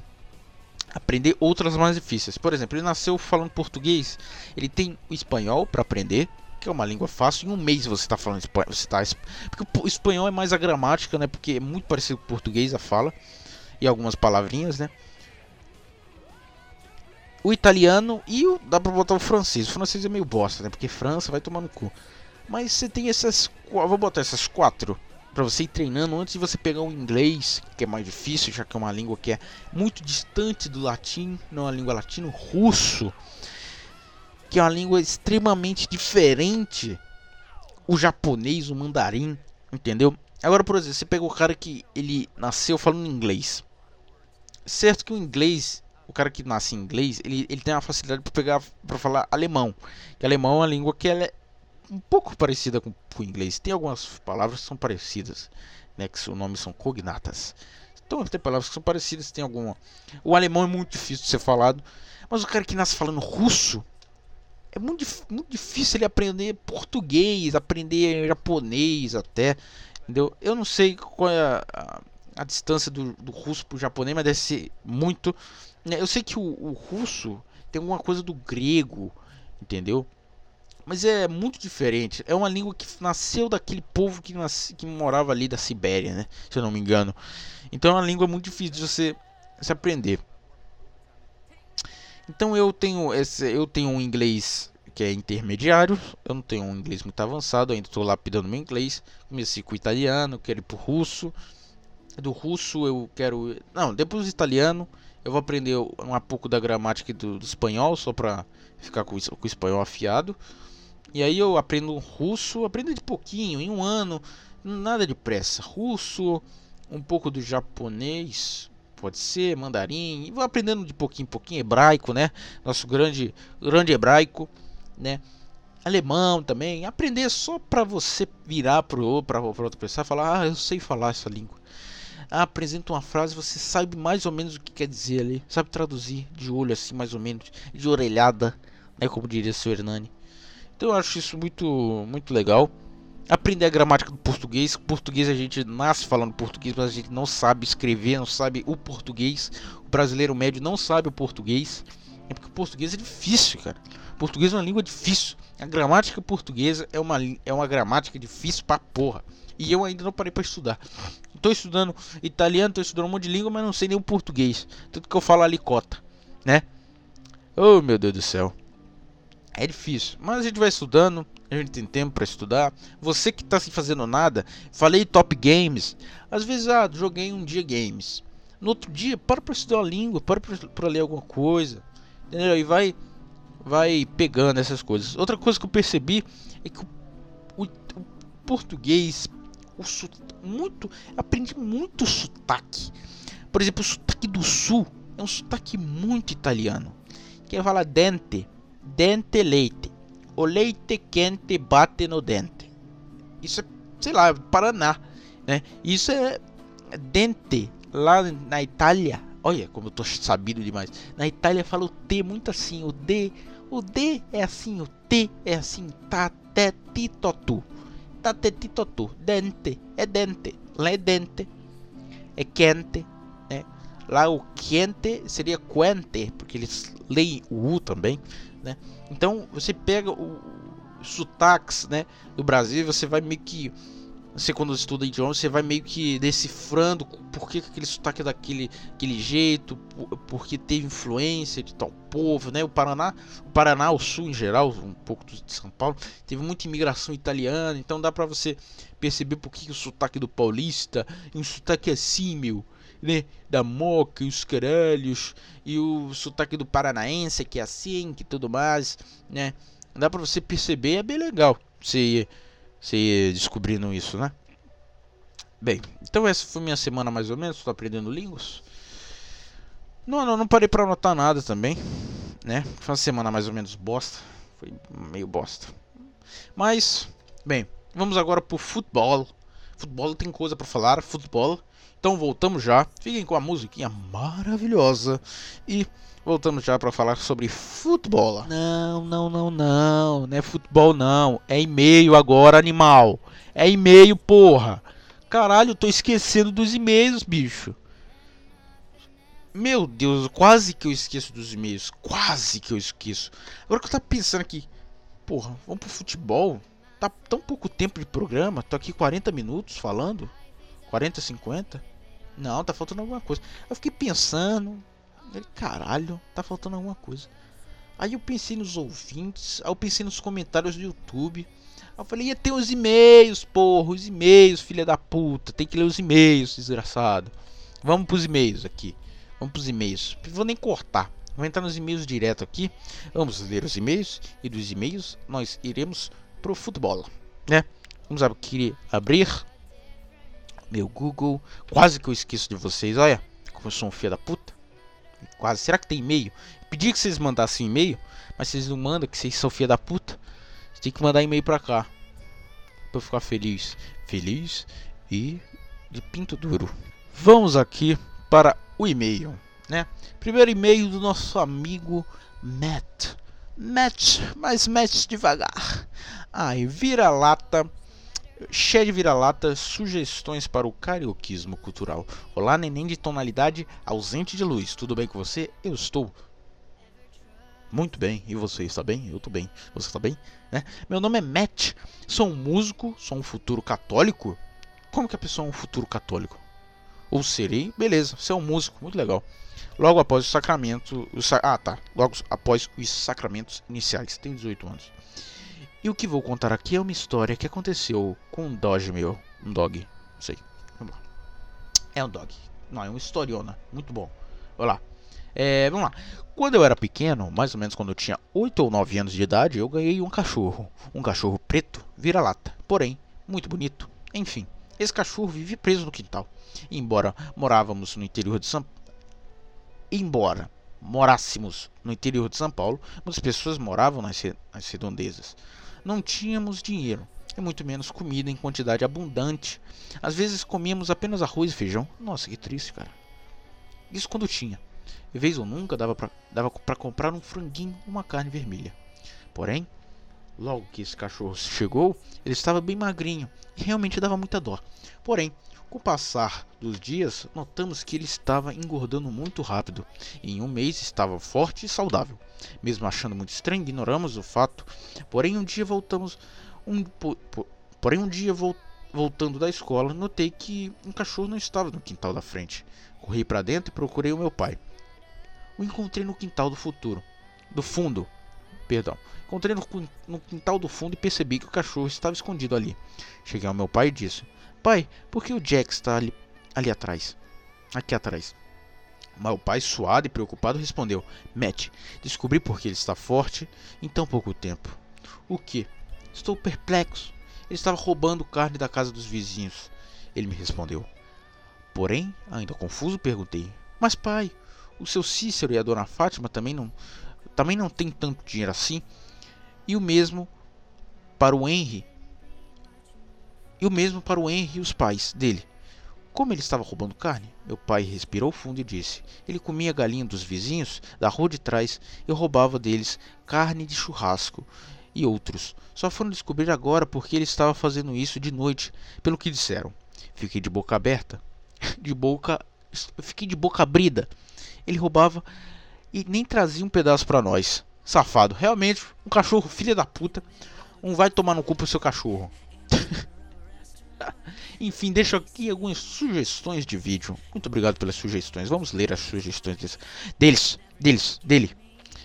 S1: aprender outras mais difíceis. Por exemplo, ele nasceu falando português, ele tem o espanhol para aprender, que é uma língua fácil. Em um mês você está falando espanhol, você tá porque o espanhol é mais a gramática, né? Porque é muito parecido com o português a fala e algumas palavrinhas, né? O italiano e o... dá para botar o francês. O francês é meio bosta, né? Porque França vai tomar no cu. Mas você tem essas, vou botar essas quatro para você ir treinando antes de você pegar o inglês, que é mais difícil, já que é uma língua que é muito distante do latim, não é uma língua latino, russo, que é uma língua extremamente diferente, o japonês, o mandarim, entendeu? Agora, por exemplo, você pega o cara que ele nasceu falando inglês. Certo que o inglês, o cara que nasce em inglês, ele, ele tem uma facilidade para pegar para falar alemão. Que alemão é uma língua que ela é um pouco parecida com, o inglês. Tem algumas palavras que são parecidas, né, que o nome são cognatas. Então tem palavras que são parecidas, tem alguma. O alemão é muito difícil de ser falado, mas o cara que nasce falando russo é muito, muito difícil ele aprender português, aprender japonês até, entendeu? Eu não sei qual é a, a, a distância do, do russo pro japonês, mas deve ser muito. Né? Eu sei que o, o russo tem alguma coisa do grego, entendeu? Mas é muito diferente. É uma língua que nasceu daquele povo que, que morava ali da Sibéria, né? Se eu não me engano. Então é uma língua muito difícil de você se aprender. Então eu tenho esse, eu tenho um inglês que é intermediário. Eu não tenho um inglês muito avançado, ainda estou lapidando meu inglês. Comecei com o italiano, quero ir pro russo. Do russo eu quero. Não, depois do italiano. Eu vou aprender um pouco da gramática do, do espanhol, só para ficar com, com o espanhol afiado. E aí eu aprendo russo, aprendo de pouquinho, em um ano, nada de pressa. Russo, um pouco do japonês, pode ser, mandarim, e vou aprendendo de pouquinho em pouquinho, hebraico, né? Nosso grande, grande hebraico, né? Alemão também, aprender só para você virar pro para outro pessoal e falar, ah, eu sei falar essa língua. Ah, apresenta uma frase, você sabe mais ou menos o que quer dizer ali, sabe traduzir de olho assim, mais ou menos, de orelhada, né? Como diria o seu Hernani. Então eu acho isso muito, muito legal. Aprender a gramática do português. Português a gente nasce falando português, mas a gente não sabe escrever, não sabe o português. O brasileiro médio não sabe o português. É porque o português é difícil, cara. O português é uma língua difícil. A gramática portuguesa é uma, é uma gramática difícil pra porra. E eu ainda não parei para estudar. Tô estudando italiano, tô estudando um monte de língua, mas não sei nem o português. Tanto que eu falo alicota, né? Oh, meu Deus do céu. É difícil, mas a gente vai estudando, a gente tem tempo para estudar. Você que está se fazendo nada, falei top games. Às vezes, ah, joguei um dia games. No outro dia, para para estudar a língua, para para ler alguma coisa. Entendeu? E vai vai pegando essas coisas. Outra coisa que eu percebi é que o, o, o português o muito aprendi muito sotaque. Por exemplo, o sotaque do sul é um sotaque muito italiano. que é falar dente, dente leite. O leite quente bate no dente. Isso é, sei lá, Paraná, né? Isso é dente lá na Itália. Olha como eu tô sabido demais. Na Itália fala o T muito assim, o D, o D é assim, o T é assim, tá te ti tu, Tá te ti Dente é dente, lá é dente. É quente, né? Lá o quente seria quente, porque eles leem o U também. Né? Então você pega o, o sotaques né, do Brasil você vai meio que. Você quando estuda idioma, você vai meio que decifrando por que, aquele sotaque é daquele aquele jeito, por, porque teve influência de tal povo, né? O Paraná, o Paraná, o sul em geral, um pouco de São Paulo, teve muita imigração italiana, então dá para você perceber por que, o sotaque do paulista, um sotaque assim é meu né, da moca e os caralhos, e o sotaque do paranaense que é assim, que tudo mais, né? Dá pra você perceber, é bem legal você, você descobrindo isso, né? Bem, então essa foi minha semana mais ou menos, estou aprendendo línguas. Não, não, não parei para anotar nada também, né? Foi uma semana mais ou menos bosta, foi meio bosta. Mas, bem, vamos agora pro futebol. Futebol tem coisa para falar, futebol. Então voltamos já, fiquem com a musiquinha maravilhosa e voltamos já para falar sobre futebol. Não, não, não, não, não é futebol não, é e-mail agora, animal. É e-mail, porra. Caralho, eu tô esquecendo dos e-mails, bicho. Meu Deus, quase que eu esqueço dos e-mails. Quase que eu esqueço. Agora que eu tava pensando aqui. Porra, vamos pro futebol? Tá tão pouco tempo de programa, tô aqui 40 minutos falando. 40, 50? Não, tá faltando alguma coisa. Eu fiquei pensando. Ele, caralho, tá faltando alguma coisa. Aí eu pensei nos ouvintes, aí eu pensei nos comentários do YouTube. Aí eu falei, ia ter os e-mails, porra, os e-mails, filha da puta. Tem que ler os e-mails, desgraçado. Vamos pros e-mails aqui. Vamos pros e-mails. Vou nem cortar. Vou entrar nos e-mails direto aqui. Vamos ler os e-mails. E dos e-mails nós iremos pro futebol. Né? Vamos abrir, abrir meu Google. Quase que eu esqueço de vocês, olha. Como eu sou um filho da puta. Quase. Será que tem e-mail? Pedi que vocês mandassem e-mail, mas vocês não mandam, que vocês são filha da puta. Vocês tem que mandar e-mail pra cá. Pra eu ficar feliz. Feliz e de pinto duro. Vamos aqui para o e-mail, né? Primeiro e-mail do nosso amigo Matt. Matt, mas Matt devagar. Ai, vira lata cheia de vira-lata, sugestões para o carioquismo cultural. Olá, neném de tonalidade ausente de luz. Tudo bem com você? Eu estou muito bem. E você está bem? Eu estou bem. Você está bem? Né? Meu nome é Matt. Sou um músico, sou um futuro católico. Como que a pessoa é um futuro católico? Ou serei? Beleza, você é um músico, muito legal. Logo após o sacramento. O sa ah, tá. Logo após os sacramentos iniciais. Tem 18 anos. E o que vou contar aqui é uma história que aconteceu com um doge meu. Um dog, não sei. Vamos lá. É um dog. Não, é um historiona. Muito bom. olá É, vamos lá. Quando eu era pequeno, mais ou menos quando eu tinha 8 ou 9 anos de idade, eu ganhei um cachorro. Um cachorro preto, vira-lata. Porém, muito bonito. Enfim, esse cachorro vive preso no quintal. Embora morávamos no interior de São Embora morássemos no interior de São Paulo, muitas pessoas moravam nas redondezas não tínhamos dinheiro e muito menos comida em quantidade abundante. Às vezes comíamos apenas arroz e feijão. Nossa, que triste, cara. Isso quando tinha. E vez ou nunca dava para dava comprar um franguinho uma carne vermelha. Porém, logo que esse cachorro chegou, ele estava bem magrinho e realmente dava muita dó. Porém, com o passar dos dias, notamos que ele estava engordando muito rápido. Em um mês estava forte e saudável. Mesmo achando muito estranho, ignoramos o fato. Porém, um dia voltamos um, por, por, porém um dia vol, voltando da escola, notei que um cachorro não estava no quintal da frente. Corri para dentro e procurei o meu pai. O encontrei no quintal do futuro, do fundo, perdão. Encontrei no, no quintal do fundo e percebi que o cachorro estava escondido ali. Cheguei ao meu pai e disse: Pai, por que o Jack está ali, ali atrás? Aqui atrás. Mas o pai, suado e preocupado, respondeu: Matt, descobri por que ele está forte em tão pouco tempo. O que? Estou perplexo. Ele estava roubando carne da casa dos vizinhos. Ele me respondeu. Porém, ainda confuso, perguntei: Mas pai, o seu Cícero e a dona Fátima também não, também não têm tanto dinheiro assim? E o mesmo para o Henry e o mesmo para o Henry e os pais dele. Como ele estava roubando carne, meu pai respirou fundo e disse: Ele comia galinha dos vizinhos da rua de trás e roubava deles carne de churrasco e outros. Só foram descobrir agora porque ele estava fazendo isso de noite, pelo que disseram. Fiquei de boca aberta, de boca, fiquei de boca abrida. Ele roubava e nem trazia um pedaço para nós. Safado, realmente um cachorro filha da puta. Um vai tomar no cu pro seu cachorro. Enfim, deixo aqui algumas sugestões de vídeo. Muito obrigado pelas sugestões. Vamos ler as sugestões deles. Deles, deles, dele.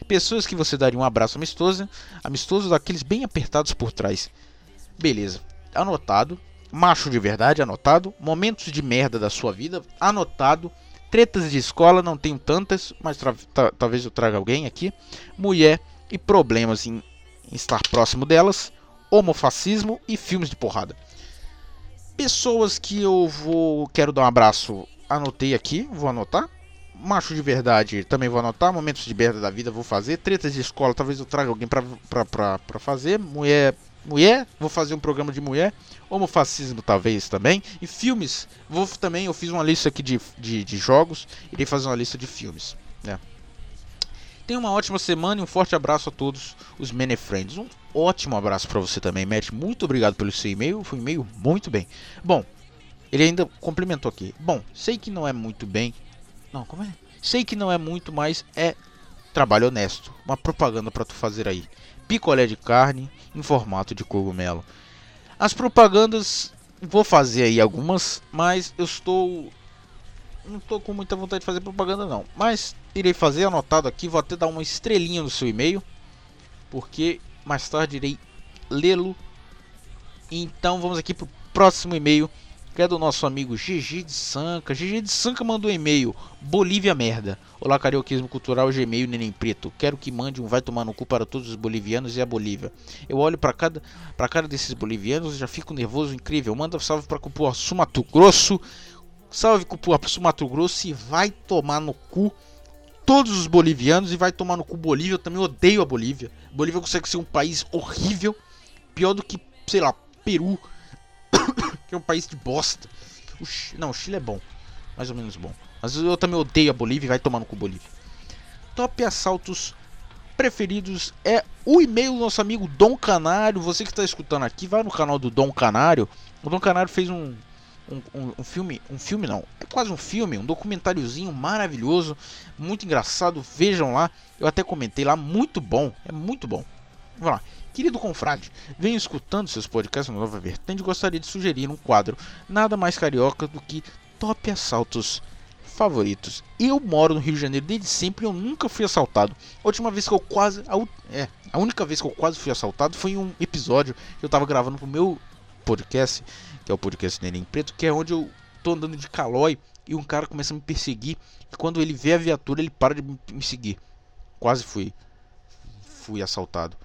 S1: Pessoas que você daria um abraço amistoso, amistoso daqueles bem apertados por trás. Beleza. Anotado. Macho de verdade, anotado. Momentos de merda da sua vida, anotado. Tretas de escola, não tenho tantas, mas talvez eu traga alguém aqui. Mulher e problemas em, em estar próximo delas. Homofascismo e filmes de porrada. Pessoas que eu vou quero dar um abraço, anotei aqui, vou anotar. Macho de verdade, também vou anotar. Momentos de merda da vida, vou fazer. Tretas de escola, talvez eu traga alguém pra, pra, pra, pra fazer. Mulher, mulher, vou fazer um programa de mulher. Homofascismo, talvez também. E filmes, vou também. Eu fiz uma lista aqui de, de, de jogos, irei fazer uma lista de filmes, né? Tenha uma ótima semana e um forte abraço a todos os Menefriends. Um ótimo abraço para você também, Matt. Muito obrigado pelo seu e-mail. Foi um e-mail muito bem. Bom, ele ainda complementou aqui. Bom, sei que não é muito bem. Não, como é? Sei que não é muito, mas é trabalho honesto. Uma propaganda para tu fazer aí. Picolé de carne em formato de cogumelo. As propagandas, vou fazer aí algumas, mas eu estou não tô com muita vontade de fazer propaganda não. Mas irei fazer anotado aqui, vou até dar uma estrelinha no seu e-mail. Porque mais tarde irei lê-lo. Então vamos aqui pro próximo e-mail, que é do nosso amigo GG de Sanca. GG de Sanca mandou um e-mail, Bolívia merda. Olá carioquismo cultural, Gmail, neném preto. Quero que mande um vai tomar no cu para todos os bolivianos e a Bolívia. Eu olho para cada para cara desses bolivianos e já fico nervoso incrível. Manda um salve para Cupuaçu, Mato Grosso. Salve Cupuaçu Mato Grosso e vai tomar no cu todos os bolivianos e vai tomar no cu Bolívia. Eu também odeio a Bolívia. Bolívia consegue ser um país horrível, pior do que, sei lá, Peru, que é um país de bosta. O Não, o Chile é bom, mais ou menos bom. Mas eu também odeio a Bolívia e vai tomar no cu Bolívia. Top assaltos preferidos é o e-mail do nosso amigo Dom Canário. Você que está escutando aqui, vai no canal do Dom Canário. O Dom Canário fez um um, um, um, filme, um filme não, é quase um filme, um documentáriozinho maravilhoso, muito engraçado, vejam lá, eu até comentei lá, muito bom, é muito bom. Vamos lá. Querido confrade, venho escutando seus podcasts no Nova Vertente gostaria de sugerir um quadro nada mais carioca do que Top Assaltos Favoritos. Eu moro no Rio de Janeiro desde sempre e eu nunca fui assaltado. A última vez que eu quase. A, é, a única vez que eu quase fui assaltado foi em um episódio que eu tava gravando pro meu podcast que é o podcast Neném Preto, que é onde eu tô andando de calói e um cara começa a me perseguir. E quando ele vê a viatura, ele para de me seguir. Quase fui fui assaltado.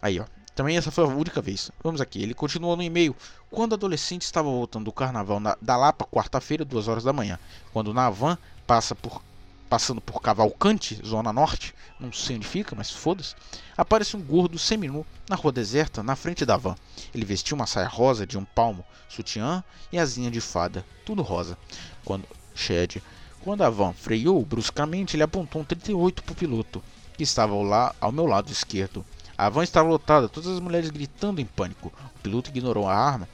S1: Aí, ó. Também essa foi a única vez. Vamos aqui, ele continua no e-mail. Quando adolescente estava voltando do carnaval na, da Lapa, quarta-feira, duas horas da manhã. Quando na van passa por passando por Cavalcante, Zona Norte, não sei onde fica, mas foda-se, aparece um gordo seminu na rua deserta, na frente da van. Ele vestia uma saia rosa de um palmo, sutiã e asinha de fada, tudo rosa. Quando Shed, quando a van freou bruscamente, ele apontou um 38 para o piloto, que estava lá ao meu lado esquerdo. A van estava lotada, todas as mulheres gritando em pânico. O piloto ignorou a arma,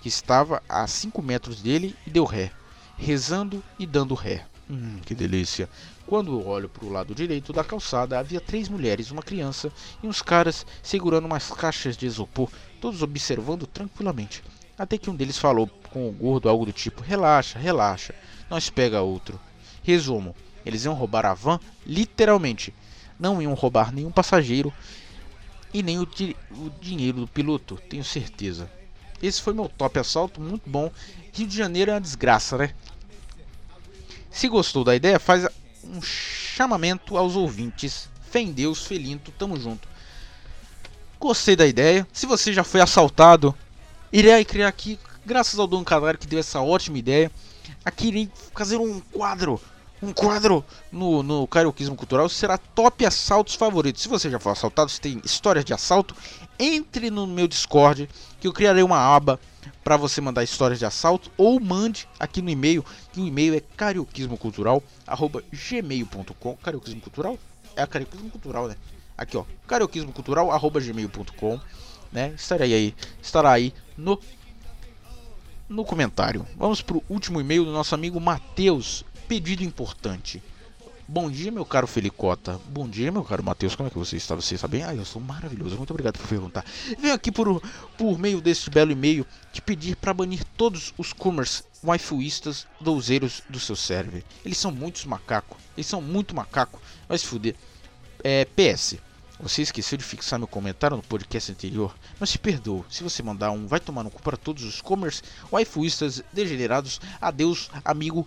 S1: que estava a 5 metros dele, e deu ré, rezando e dando ré. Hum, que delícia. Quando olho para o lado direito da calçada, havia três mulheres, uma criança e uns caras segurando umas caixas de isopor, todos observando tranquilamente. Até que um deles falou com o gordo algo do tipo: Relaxa, relaxa, nós pega outro. Resumo: eles iam roubar a van, literalmente. Não iam roubar nenhum passageiro e nem o, o dinheiro do piloto, tenho certeza. Esse foi meu top assalto, muito bom. Rio de Janeiro é uma desgraça, né? Se gostou da ideia, faz um chamamento aos ouvintes. Fé em Deus, Felinto, tamo junto. Gostei da ideia. Se você já foi assaltado, irei criar aqui, graças ao Dom Canário que deu essa ótima ideia, aqui irei fazer um quadro um quadro no, no Carioquismo Cultural será top assaltos favoritos. Se você já foi assaltado, se tem histórias de assalto, entre no meu Discord que eu criarei uma aba para você mandar histórias de assalto ou mande aqui no e-mail, que o e-mail é carioquismocultural@gmail.com. Carioquismo cultural é a carioquismo cultural, né? Aqui, ó, carioquismocultural@gmail.com, né? Estarei aí, estará aí no no comentário. Vamos pro último e-mail do nosso amigo Matheus pedido importante. Bom dia, meu caro Felicota. Bom dia, meu caro Matheus. Como é que você está? Você está bem? Ah, eu estou maravilhoso. Muito obrigado por perguntar. Venho aqui por, por meio deste belo e-mail te pedir para banir todos os comers waifuístas douzeiros do seu server. Eles são muitos macaco. Eles são muito macaco. Vai se fuder. É, PS. Você esqueceu de fixar meu comentário no podcast anterior, mas se perdoa se você mandar um vai tomar no cu para todos os comers, waifuistas, degenerados, adeus, amigo,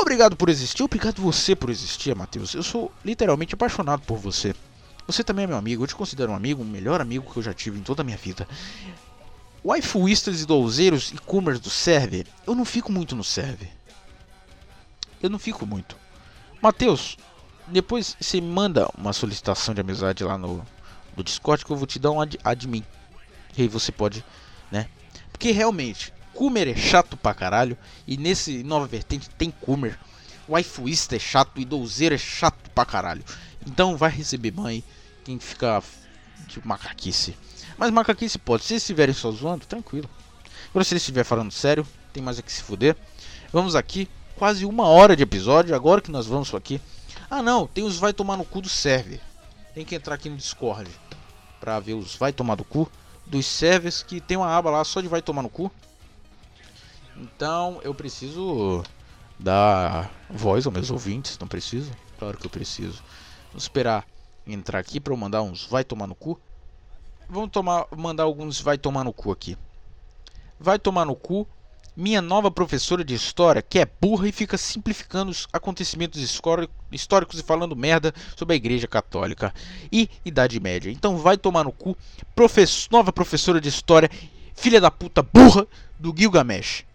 S1: Obrigado por existir, obrigado você por existir, Matheus. Eu sou literalmente apaixonado por você. Você também é meu amigo, eu te considero um amigo, o melhor amigo que eu já tive em toda a minha vida. Waifuistas e douzeiros e coomers do server, eu não fico muito no server. Eu não fico muito. Matheus, depois você manda uma solicitação de amizade lá no, no Discord que eu vou te dar um ad admin. E aí você pode, né? Porque realmente, Kumer é chato pra caralho. E nesse nova vertente tem Kumer, Waifuista é chato, e Douzeiro é chato pra caralho. Então vai receber mãe quem fica de macaquice. Mas macaquice pode. Se estiverem só zoando, tranquilo. Agora se eles estiver falando sério, tem mais a que se fuder. Vamos aqui, quase uma hora de episódio, agora que nós vamos aqui. Ah não, tem os vai tomar no cu do server. Tem que entrar aqui no Discord pra ver os vai tomar no cu dos servers que tem uma aba lá só de vai tomar no cu. Então eu preciso dar voz aos meus ouvintes, não preciso? Claro que eu preciso. Vamos esperar entrar aqui para eu mandar uns vai tomar no cu. Vamos tomar, mandar alguns vai tomar no cu aqui. Vai tomar no cu minha nova professora de história, que é burra e fica simplificando os acontecimentos históricos e falando merda sobre a Igreja Católica e Idade Média. Então vai tomar no cu, nova professora de história, filha da puta burra do Gilgamesh.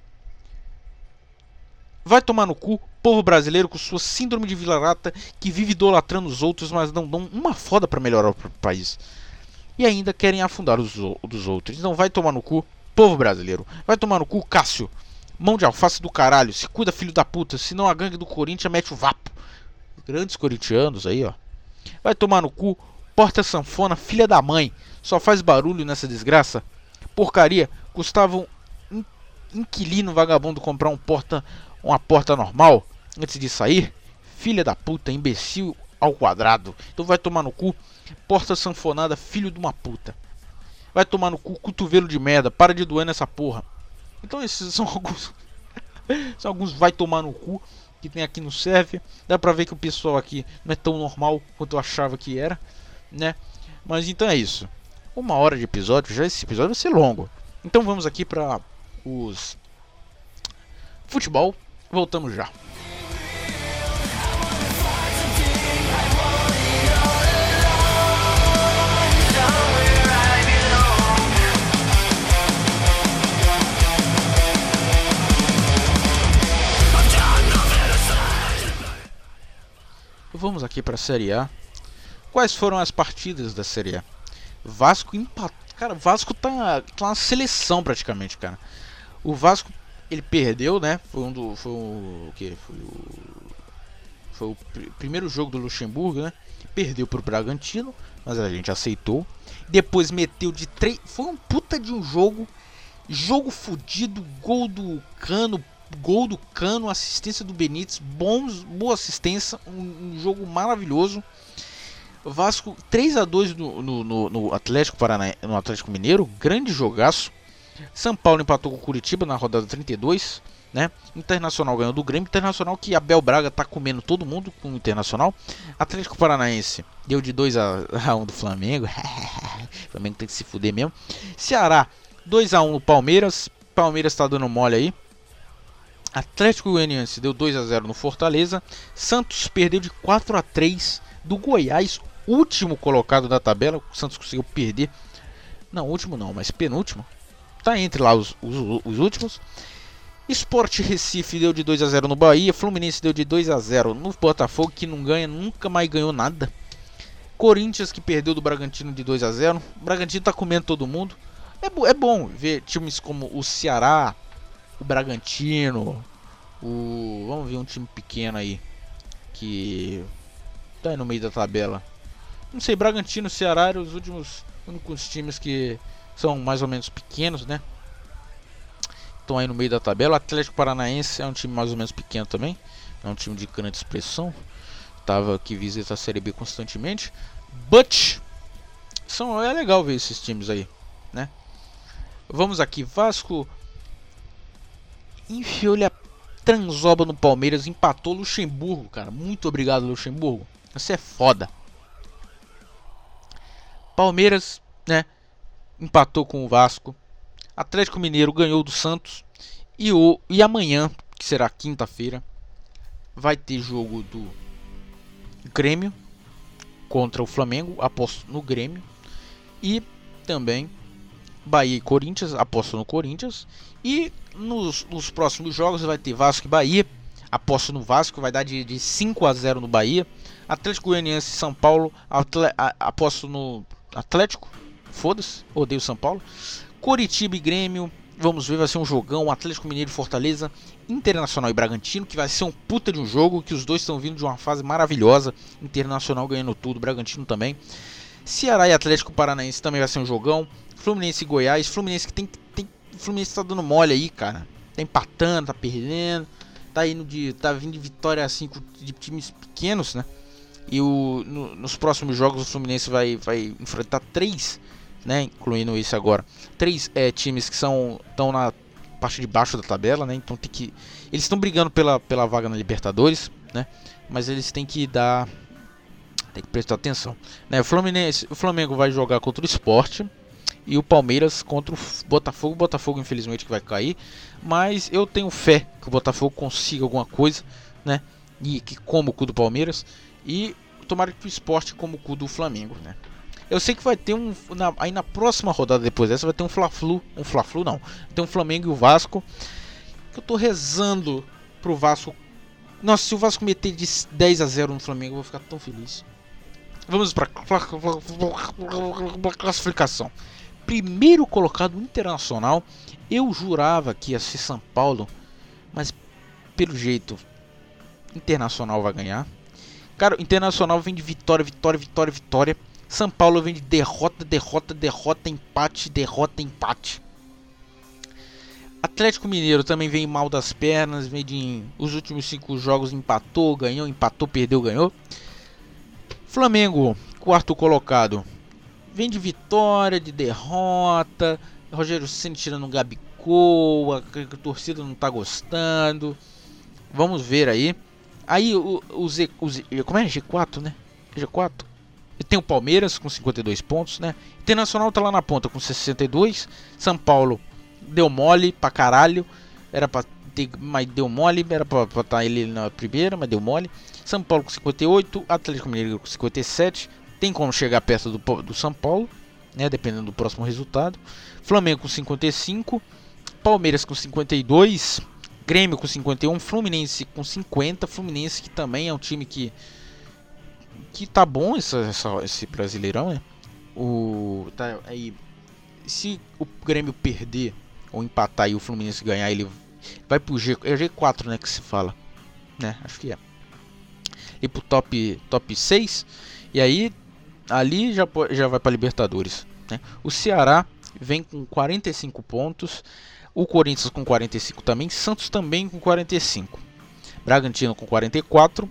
S1: Vai tomar no cu, povo brasileiro com sua síndrome de vilarata que vive idolatrando os outros, mas não dão uma foda para melhorar o país. E ainda querem afundar os dos outros. Então vai tomar no cu, povo brasileiro. Vai tomar no cu, Cássio. Mão de alface do caralho. Se cuida, filho da puta. Senão a gangue do Corinthians mete o vapo. Grandes corintianos aí, ó. Vai tomar no cu, porta sanfona, filha da mãe. Só faz barulho nessa desgraça. Porcaria, Custava um inquilino vagabundo comprar um porta uma porta normal antes de sair? Filha da puta, imbecil ao quadrado. Então vai tomar no cu, porta sanfonada, filho de uma puta. Vai tomar no cu, cotovelo de merda, para de doer nessa porra. Então esses são alguns são alguns vai tomar no cu que tem aqui no serve. Dá pra ver que o pessoal aqui não é tão normal quanto eu achava que era, né? Mas então é isso. Uma hora de episódio, já esse episódio vai ser longo. Então vamos aqui para os futebol Voltamos já. Vamos aqui para a Série A. Quais foram as partidas da Série A? Vasco empatou. Cara, Vasco tá, tá na seleção praticamente, cara. O Vasco ele perdeu, né? Foi um do. Foi um, o que? Foi o. Foi o pr primeiro jogo do Luxemburgo, né? Perdeu pro Bragantino, mas a gente aceitou. Depois meteu de três. Foi um puta de um jogo. Jogo fudido, gol do Cano, gol do Cano, assistência do Benítez, bons, boa assistência, um, um jogo maravilhoso. Vasco 3 a 2 no, no, no, Atlético Parana... no Atlético Mineiro, grande jogaço. São Paulo empatou com o Curitiba na rodada 32. Né? Internacional ganhou do Grêmio. Internacional que Abel Braga tá comendo todo mundo com o Internacional. Atlético Paranaense deu de 2 a, 1 um do Flamengo. o Flamengo tem que se fuder mesmo. Ceará 2 a 1 um no Palmeiras. Palmeiras tá dando mole aí. Atlético Goianiense deu 2 a 0 no Fortaleza. Santos perdeu de 4 a 3 do Goiás, último colocado da tabela. O Santos conseguiu perder. Não, último não, mas penúltimo tá entre lá os, os, os últimos. Sport Recife deu de 2 a 0 no Bahia, Fluminense deu de 2 a 0 no Botafogo, que não ganha, nunca mais ganhou nada. Corinthians que perdeu do Bragantino de 2 a 0. O Bragantino tá comendo todo mundo. É, é bom ver times como o Ceará, o Bragantino, o vamos ver um time pequeno aí que tá aí no meio da tabela. Não sei, Bragantino, Ceará eram os últimos únicos times que são mais ou menos pequenos, né? Estão aí no meio da tabela. O Atlético Paranaense é um time mais ou menos pequeno também. É um time de grande expressão. Tava que visita a Série B constantemente. But são, é legal ver esses times aí, né? Vamos aqui, Vasco enfiou a transoba no Palmeiras, empatou Luxemburgo, cara. Muito obrigado, Luxemburgo. Você é foda. Palmeiras, né? empatou com o Vasco. Atlético Mineiro ganhou do Santos. E, o, e amanhã, que será quinta-feira, vai ter jogo do Grêmio contra o Flamengo. Aposto no Grêmio. E também Bahia e Corinthians. Aposto no Corinthians. E nos, nos próximos jogos vai ter Vasco e Bahia. Aposto no Vasco, vai dar de, de 5 a 0 no Bahia. Atlético Goianiense e São Paulo. Atle, a, aposto no Atlético Foda-se, odeio São Paulo. Coritiba e Grêmio, vamos ver, vai ser um jogão. Atlético Mineiro e Fortaleza, Internacional e Bragantino, que vai ser um puta de um jogo, que os dois estão vindo de uma fase maravilhosa. Internacional ganhando tudo, Bragantino também. Ceará e Atlético Paranaense também vai ser um jogão. Fluminense e Goiás, Fluminense que tem, tem Fluminense tá dando mole aí, cara. Tá empatando, tá perdendo. Tá indo de. tá vindo de vitória assim de times pequenos, né? E o, no, nos próximos jogos o Fluminense vai, vai enfrentar três né, incluindo isso agora, três é, times que são estão na parte de baixo da tabela, né, então tem que eles estão brigando pela, pela vaga na Libertadores, né, mas eles têm que dar tem que prestar atenção, né, o Fluminense, o Flamengo vai jogar contra o Sport e o Palmeiras contra o Botafogo, o Botafogo infelizmente que vai cair, mas eu tenho fé que o Botafogo consiga alguma coisa, né, e que como o cu do Palmeiras e tomara que o Sport como o cu do Flamengo, né. Eu sei que vai ter um. Na, aí na próxima rodada depois dessa vai ter um Fla-Flu. Um Fla-Flu não. Tem um Flamengo e o Vasco. Que eu tô rezando pro Vasco. Nossa, se o Vasco meter de 10 a 0 no Flamengo, eu vou ficar tão feliz. Vamos pra classificação. Primeiro colocado internacional. Eu jurava que ia ser São Paulo. Mas pelo jeito, Internacional vai ganhar. Cara, o Internacional vem de vitória, vitória, vitória, vitória. São Paulo vem de derrota, derrota, derrota, empate, derrota, empate. Atlético Mineiro também vem mal das pernas, vem de, os últimos cinco jogos empatou, ganhou, empatou, perdeu, ganhou. Flamengo, quarto colocado, vem de vitória, de derrota. Rogério Ceni tirando um Gabigol, a, torcida não tá gostando. Vamos ver aí. Aí o, o, Z, o Z, como é G4, né? G4? tem o Palmeiras com 52 pontos, né? Internacional tá lá na ponta com 62. São Paulo deu mole pra caralho. Era pra ter, mas deu mole. Era pra estar tá ele na primeira, mas deu mole. São Paulo com 58. Atlético Mineiro com 57. Tem como chegar perto do, do São Paulo, né? Dependendo do próximo resultado. Flamengo com 55. Palmeiras com 52. Grêmio com 51. Fluminense com 50. Fluminense que também é um time que que tá bom essa, essa, esse brasileirão, né? O, tá, aí, se o Grêmio perder ou empatar e o Fluminense ganhar, ele vai pro G, é G4, né? Que se fala, né? Acho que é. E pro top, top 6, e aí ali já, já vai para Libertadores. Né? O Ceará vem com 45 pontos, o Corinthians com 45 também, Santos também com 45, Bragantino com 44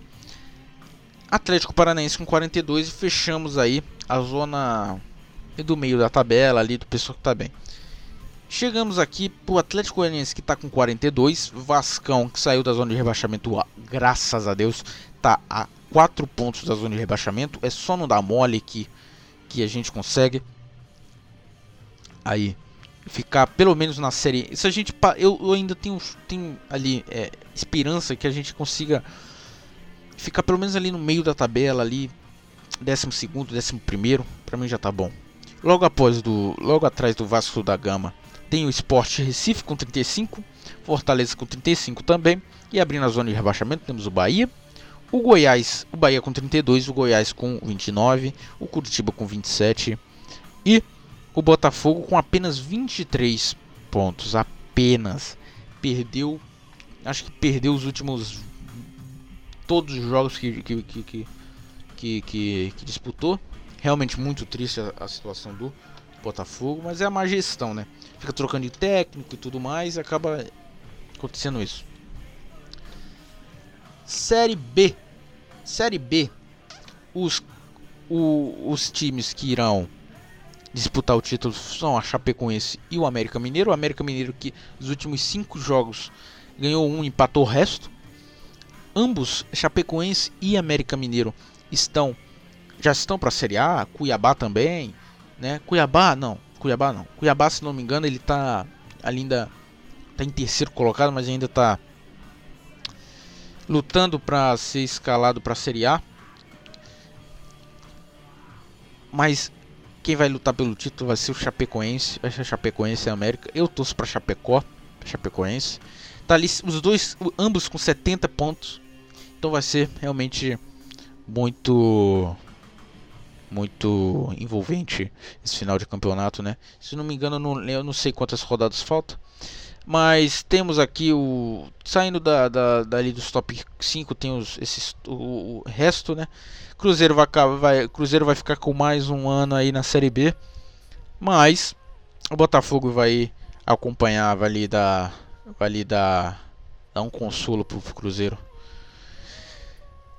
S1: Atlético Paranaense com 42 e fechamos aí a zona do meio da tabela ali do pessoal que tá bem. Chegamos aqui pro Atlético Goianiense que tá com 42, Vascão que saiu da zona de rebaixamento, graças a Deus, tá a 4 pontos da zona de rebaixamento, é só não dar mole que que a gente consegue aí ficar pelo menos na série. Se a gente eu, eu ainda tenho, tenho ali é, esperança que a gente consiga ficar pelo menos ali no meio da tabela ali, 12 segundo, 11 primeiro, para mim já tá bom. Logo após do, logo atrás do Vasco da Gama, tem o Sport Recife com 35, Fortaleza com 35 também, e abrindo a zona de rebaixamento temos o Bahia, o Goiás, o Bahia com 32, o Goiás com 29, o Curitiba com 27 e o Botafogo com apenas 23 pontos, apenas perdeu, acho que perdeu os últimos todos os jogos que, que, que, que, que, que disputou. Realmente muito triste a, a situação do Botafogo, mas é a má gestão, né? Fica trocando de técnico e tudo mais e acaba acontecendo isso. Série B. Série B. Os, o, os times que irão disputar o título são a Chapecoense e o América Mineiro. O América Mineiro que nos últimos cinco jogos ganhou um, empatou o resto ambos, Chapecoense e América Mineiro, estão já estão para a Série A, Cuiabá também, né? Cuiabá não, Cuiabá não. Cuiabá, se não me engano, ele tá ainda tá em terceiro colocado, mas ainda tá lutando para ser escalado para a Série A. Mas quem vai lutar pelo título vai ser o Chapecoense, vai ser Chapecoense e América. Eu torço para Chapecó, Chapecoense. Tá ali os dois, ambos com 70 pontos. Então vai ser realmente muito muito envolvente esse final de campeonato, né? Se não me engano, eu não, eu não sei quantas rodadas falta. Mas temos aqui o. Saindo da, da, dali dos top 5, tem os, esses, o, o resto, né? Cruzeiro vai, vai, Cruzeiro vai ficar com mais um ano aí na Série B. Mas o Botafogo vai acompanhar, vai ali dar, vai ali dar, dar um consolo pro Cruzeiro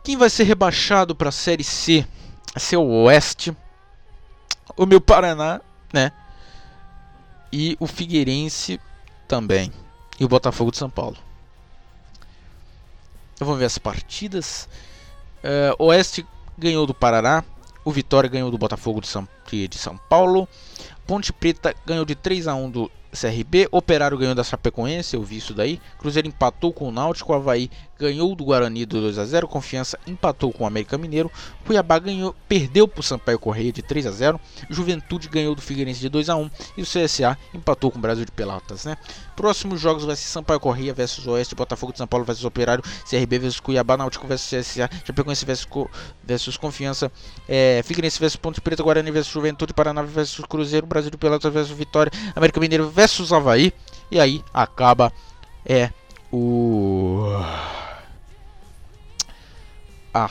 S1: quem vai ser rebaixado para a Série C? Vai ser o Oeste, o meu Paraná, né? E o Figueirense também. E o Botafogo de São Paulo. Vamos ver as partidas. Uh, Oeste ganhou do Paraná. O Vitória ganhou do Botafogo de São, de São Paulo. Ponte Preta ganhou de 3 a 1 do CRB. Operário ganhou da Chapecoense, eu vi isso daí. Cruzeiro empatou com o Náutico. O Havaí ganhou do Guarani de 2 a 0, Confiança empatou com o América Mineiro, Cuiabá ganhou, perdeu para o Sampaio Correia de 3 a 0, Juventude ganhou do Figueirense de 2 a 1 e o CSA empatou com o Brasil de Pelotas, né? Próximos jogos vai ser Sampaio Correia versus Oeste, Botafogo de São Paulo versus Operário, CRB versus Cuiabá, Náutico versus CSA, Chapecoense versus, Co versus Confiança, é, Figueirense versus Ponte Preta, Guarani versus Juventude, Paraná versus Cruzeiro, Brasil de Pelotas versus Vitória, América Mineiro versus Havaí e aí acaba é o a,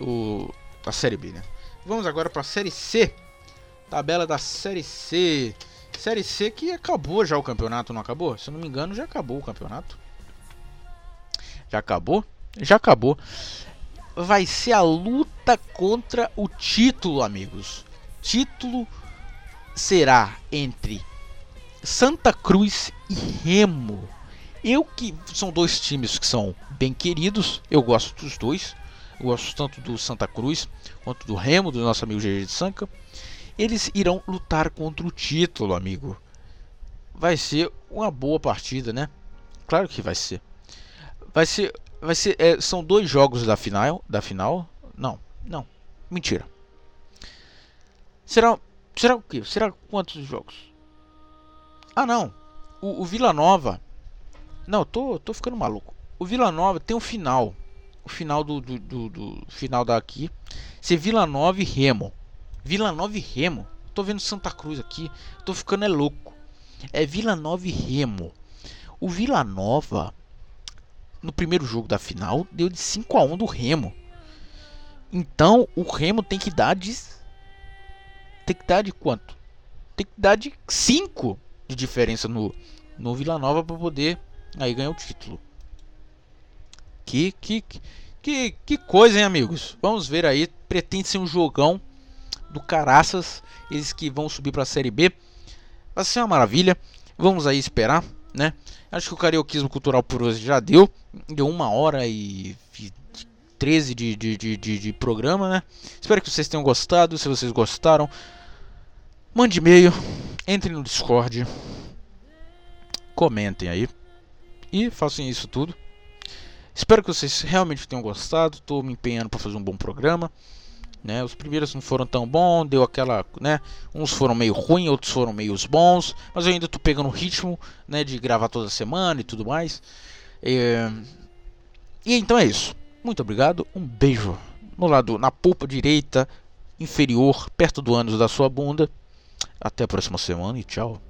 S1: o, a Série B, né? Vamos agora para a Série C. Tabela da Série C. Série C que acabou já o campeonato, não acabou? Se eu não me engano, já acabou o campeonato. Já acabou? Já acabou. Vai ser a luta contra o título, amigos. Título será entre Santa Cruz e Remo. Eu que são dois times que são bem queridos, eu gosto dos dois o gosto tanto do Santa Cruz quanto do Remo, do nosso amigo GG de Sanca. Eles irão lutar contra o título, amigo. Vai ser uma boa partida, né? Claro que vai ser. Vai ser, vai ser. É, são dois jogos da final, da final. Não, não, mentira. Será, será o quê? Será quantos jogos? Ah, não. O, o Vila Nova. Não, tô, tô ficando maluco. O Vila Nova tem um final final do, do, do, do final daqui. Ser é Vila Nova e Remo. Vila Nova e Remo. Tô vendo Santa Cruz aqui. Tô ficando é louco. É Vila Nova e Remo. O Vila Nova no primeiro jogo da final deu de 5 a 1 do Remo. Então, o Remo tem que dar de tem que dar de quanto? Tem que dar de 5 de diferença no no Vila Nova para poder aí ganhar o título. Que, que, que, que coisa, hein, amigos? Vamos ver aí. Pretende ser um jogão do Caraças. Eles que vão subir para a Série B. Vai ser uma maravilha. Vamos aí esperar, né? Acho que o Carioquismo Cultural por hoje já deu. Deu uma hora e 13 de, de, de, de, de programa, né? Espero que vocês tenham gostado. Se vocês gostaram, mande e-mail, entre no Discord, comentem aí e façam isso tudo. Espero que vocês realmente tenham gostado. Estou me empenhando para fazer um bom programa. Né? Os primeiros não foram tão bons, deu aquela, né? Uns foram meio ruins, outros foram meio bons, mas eu ainda estou pegando o ritmo, né? De gravar toda semana e tudo mais. É, e então é isso. Muito obrigado. Um beijo no lado, na polpa direita inferior, perto do ânus da sua bunda. Até a próxima semana e tchau.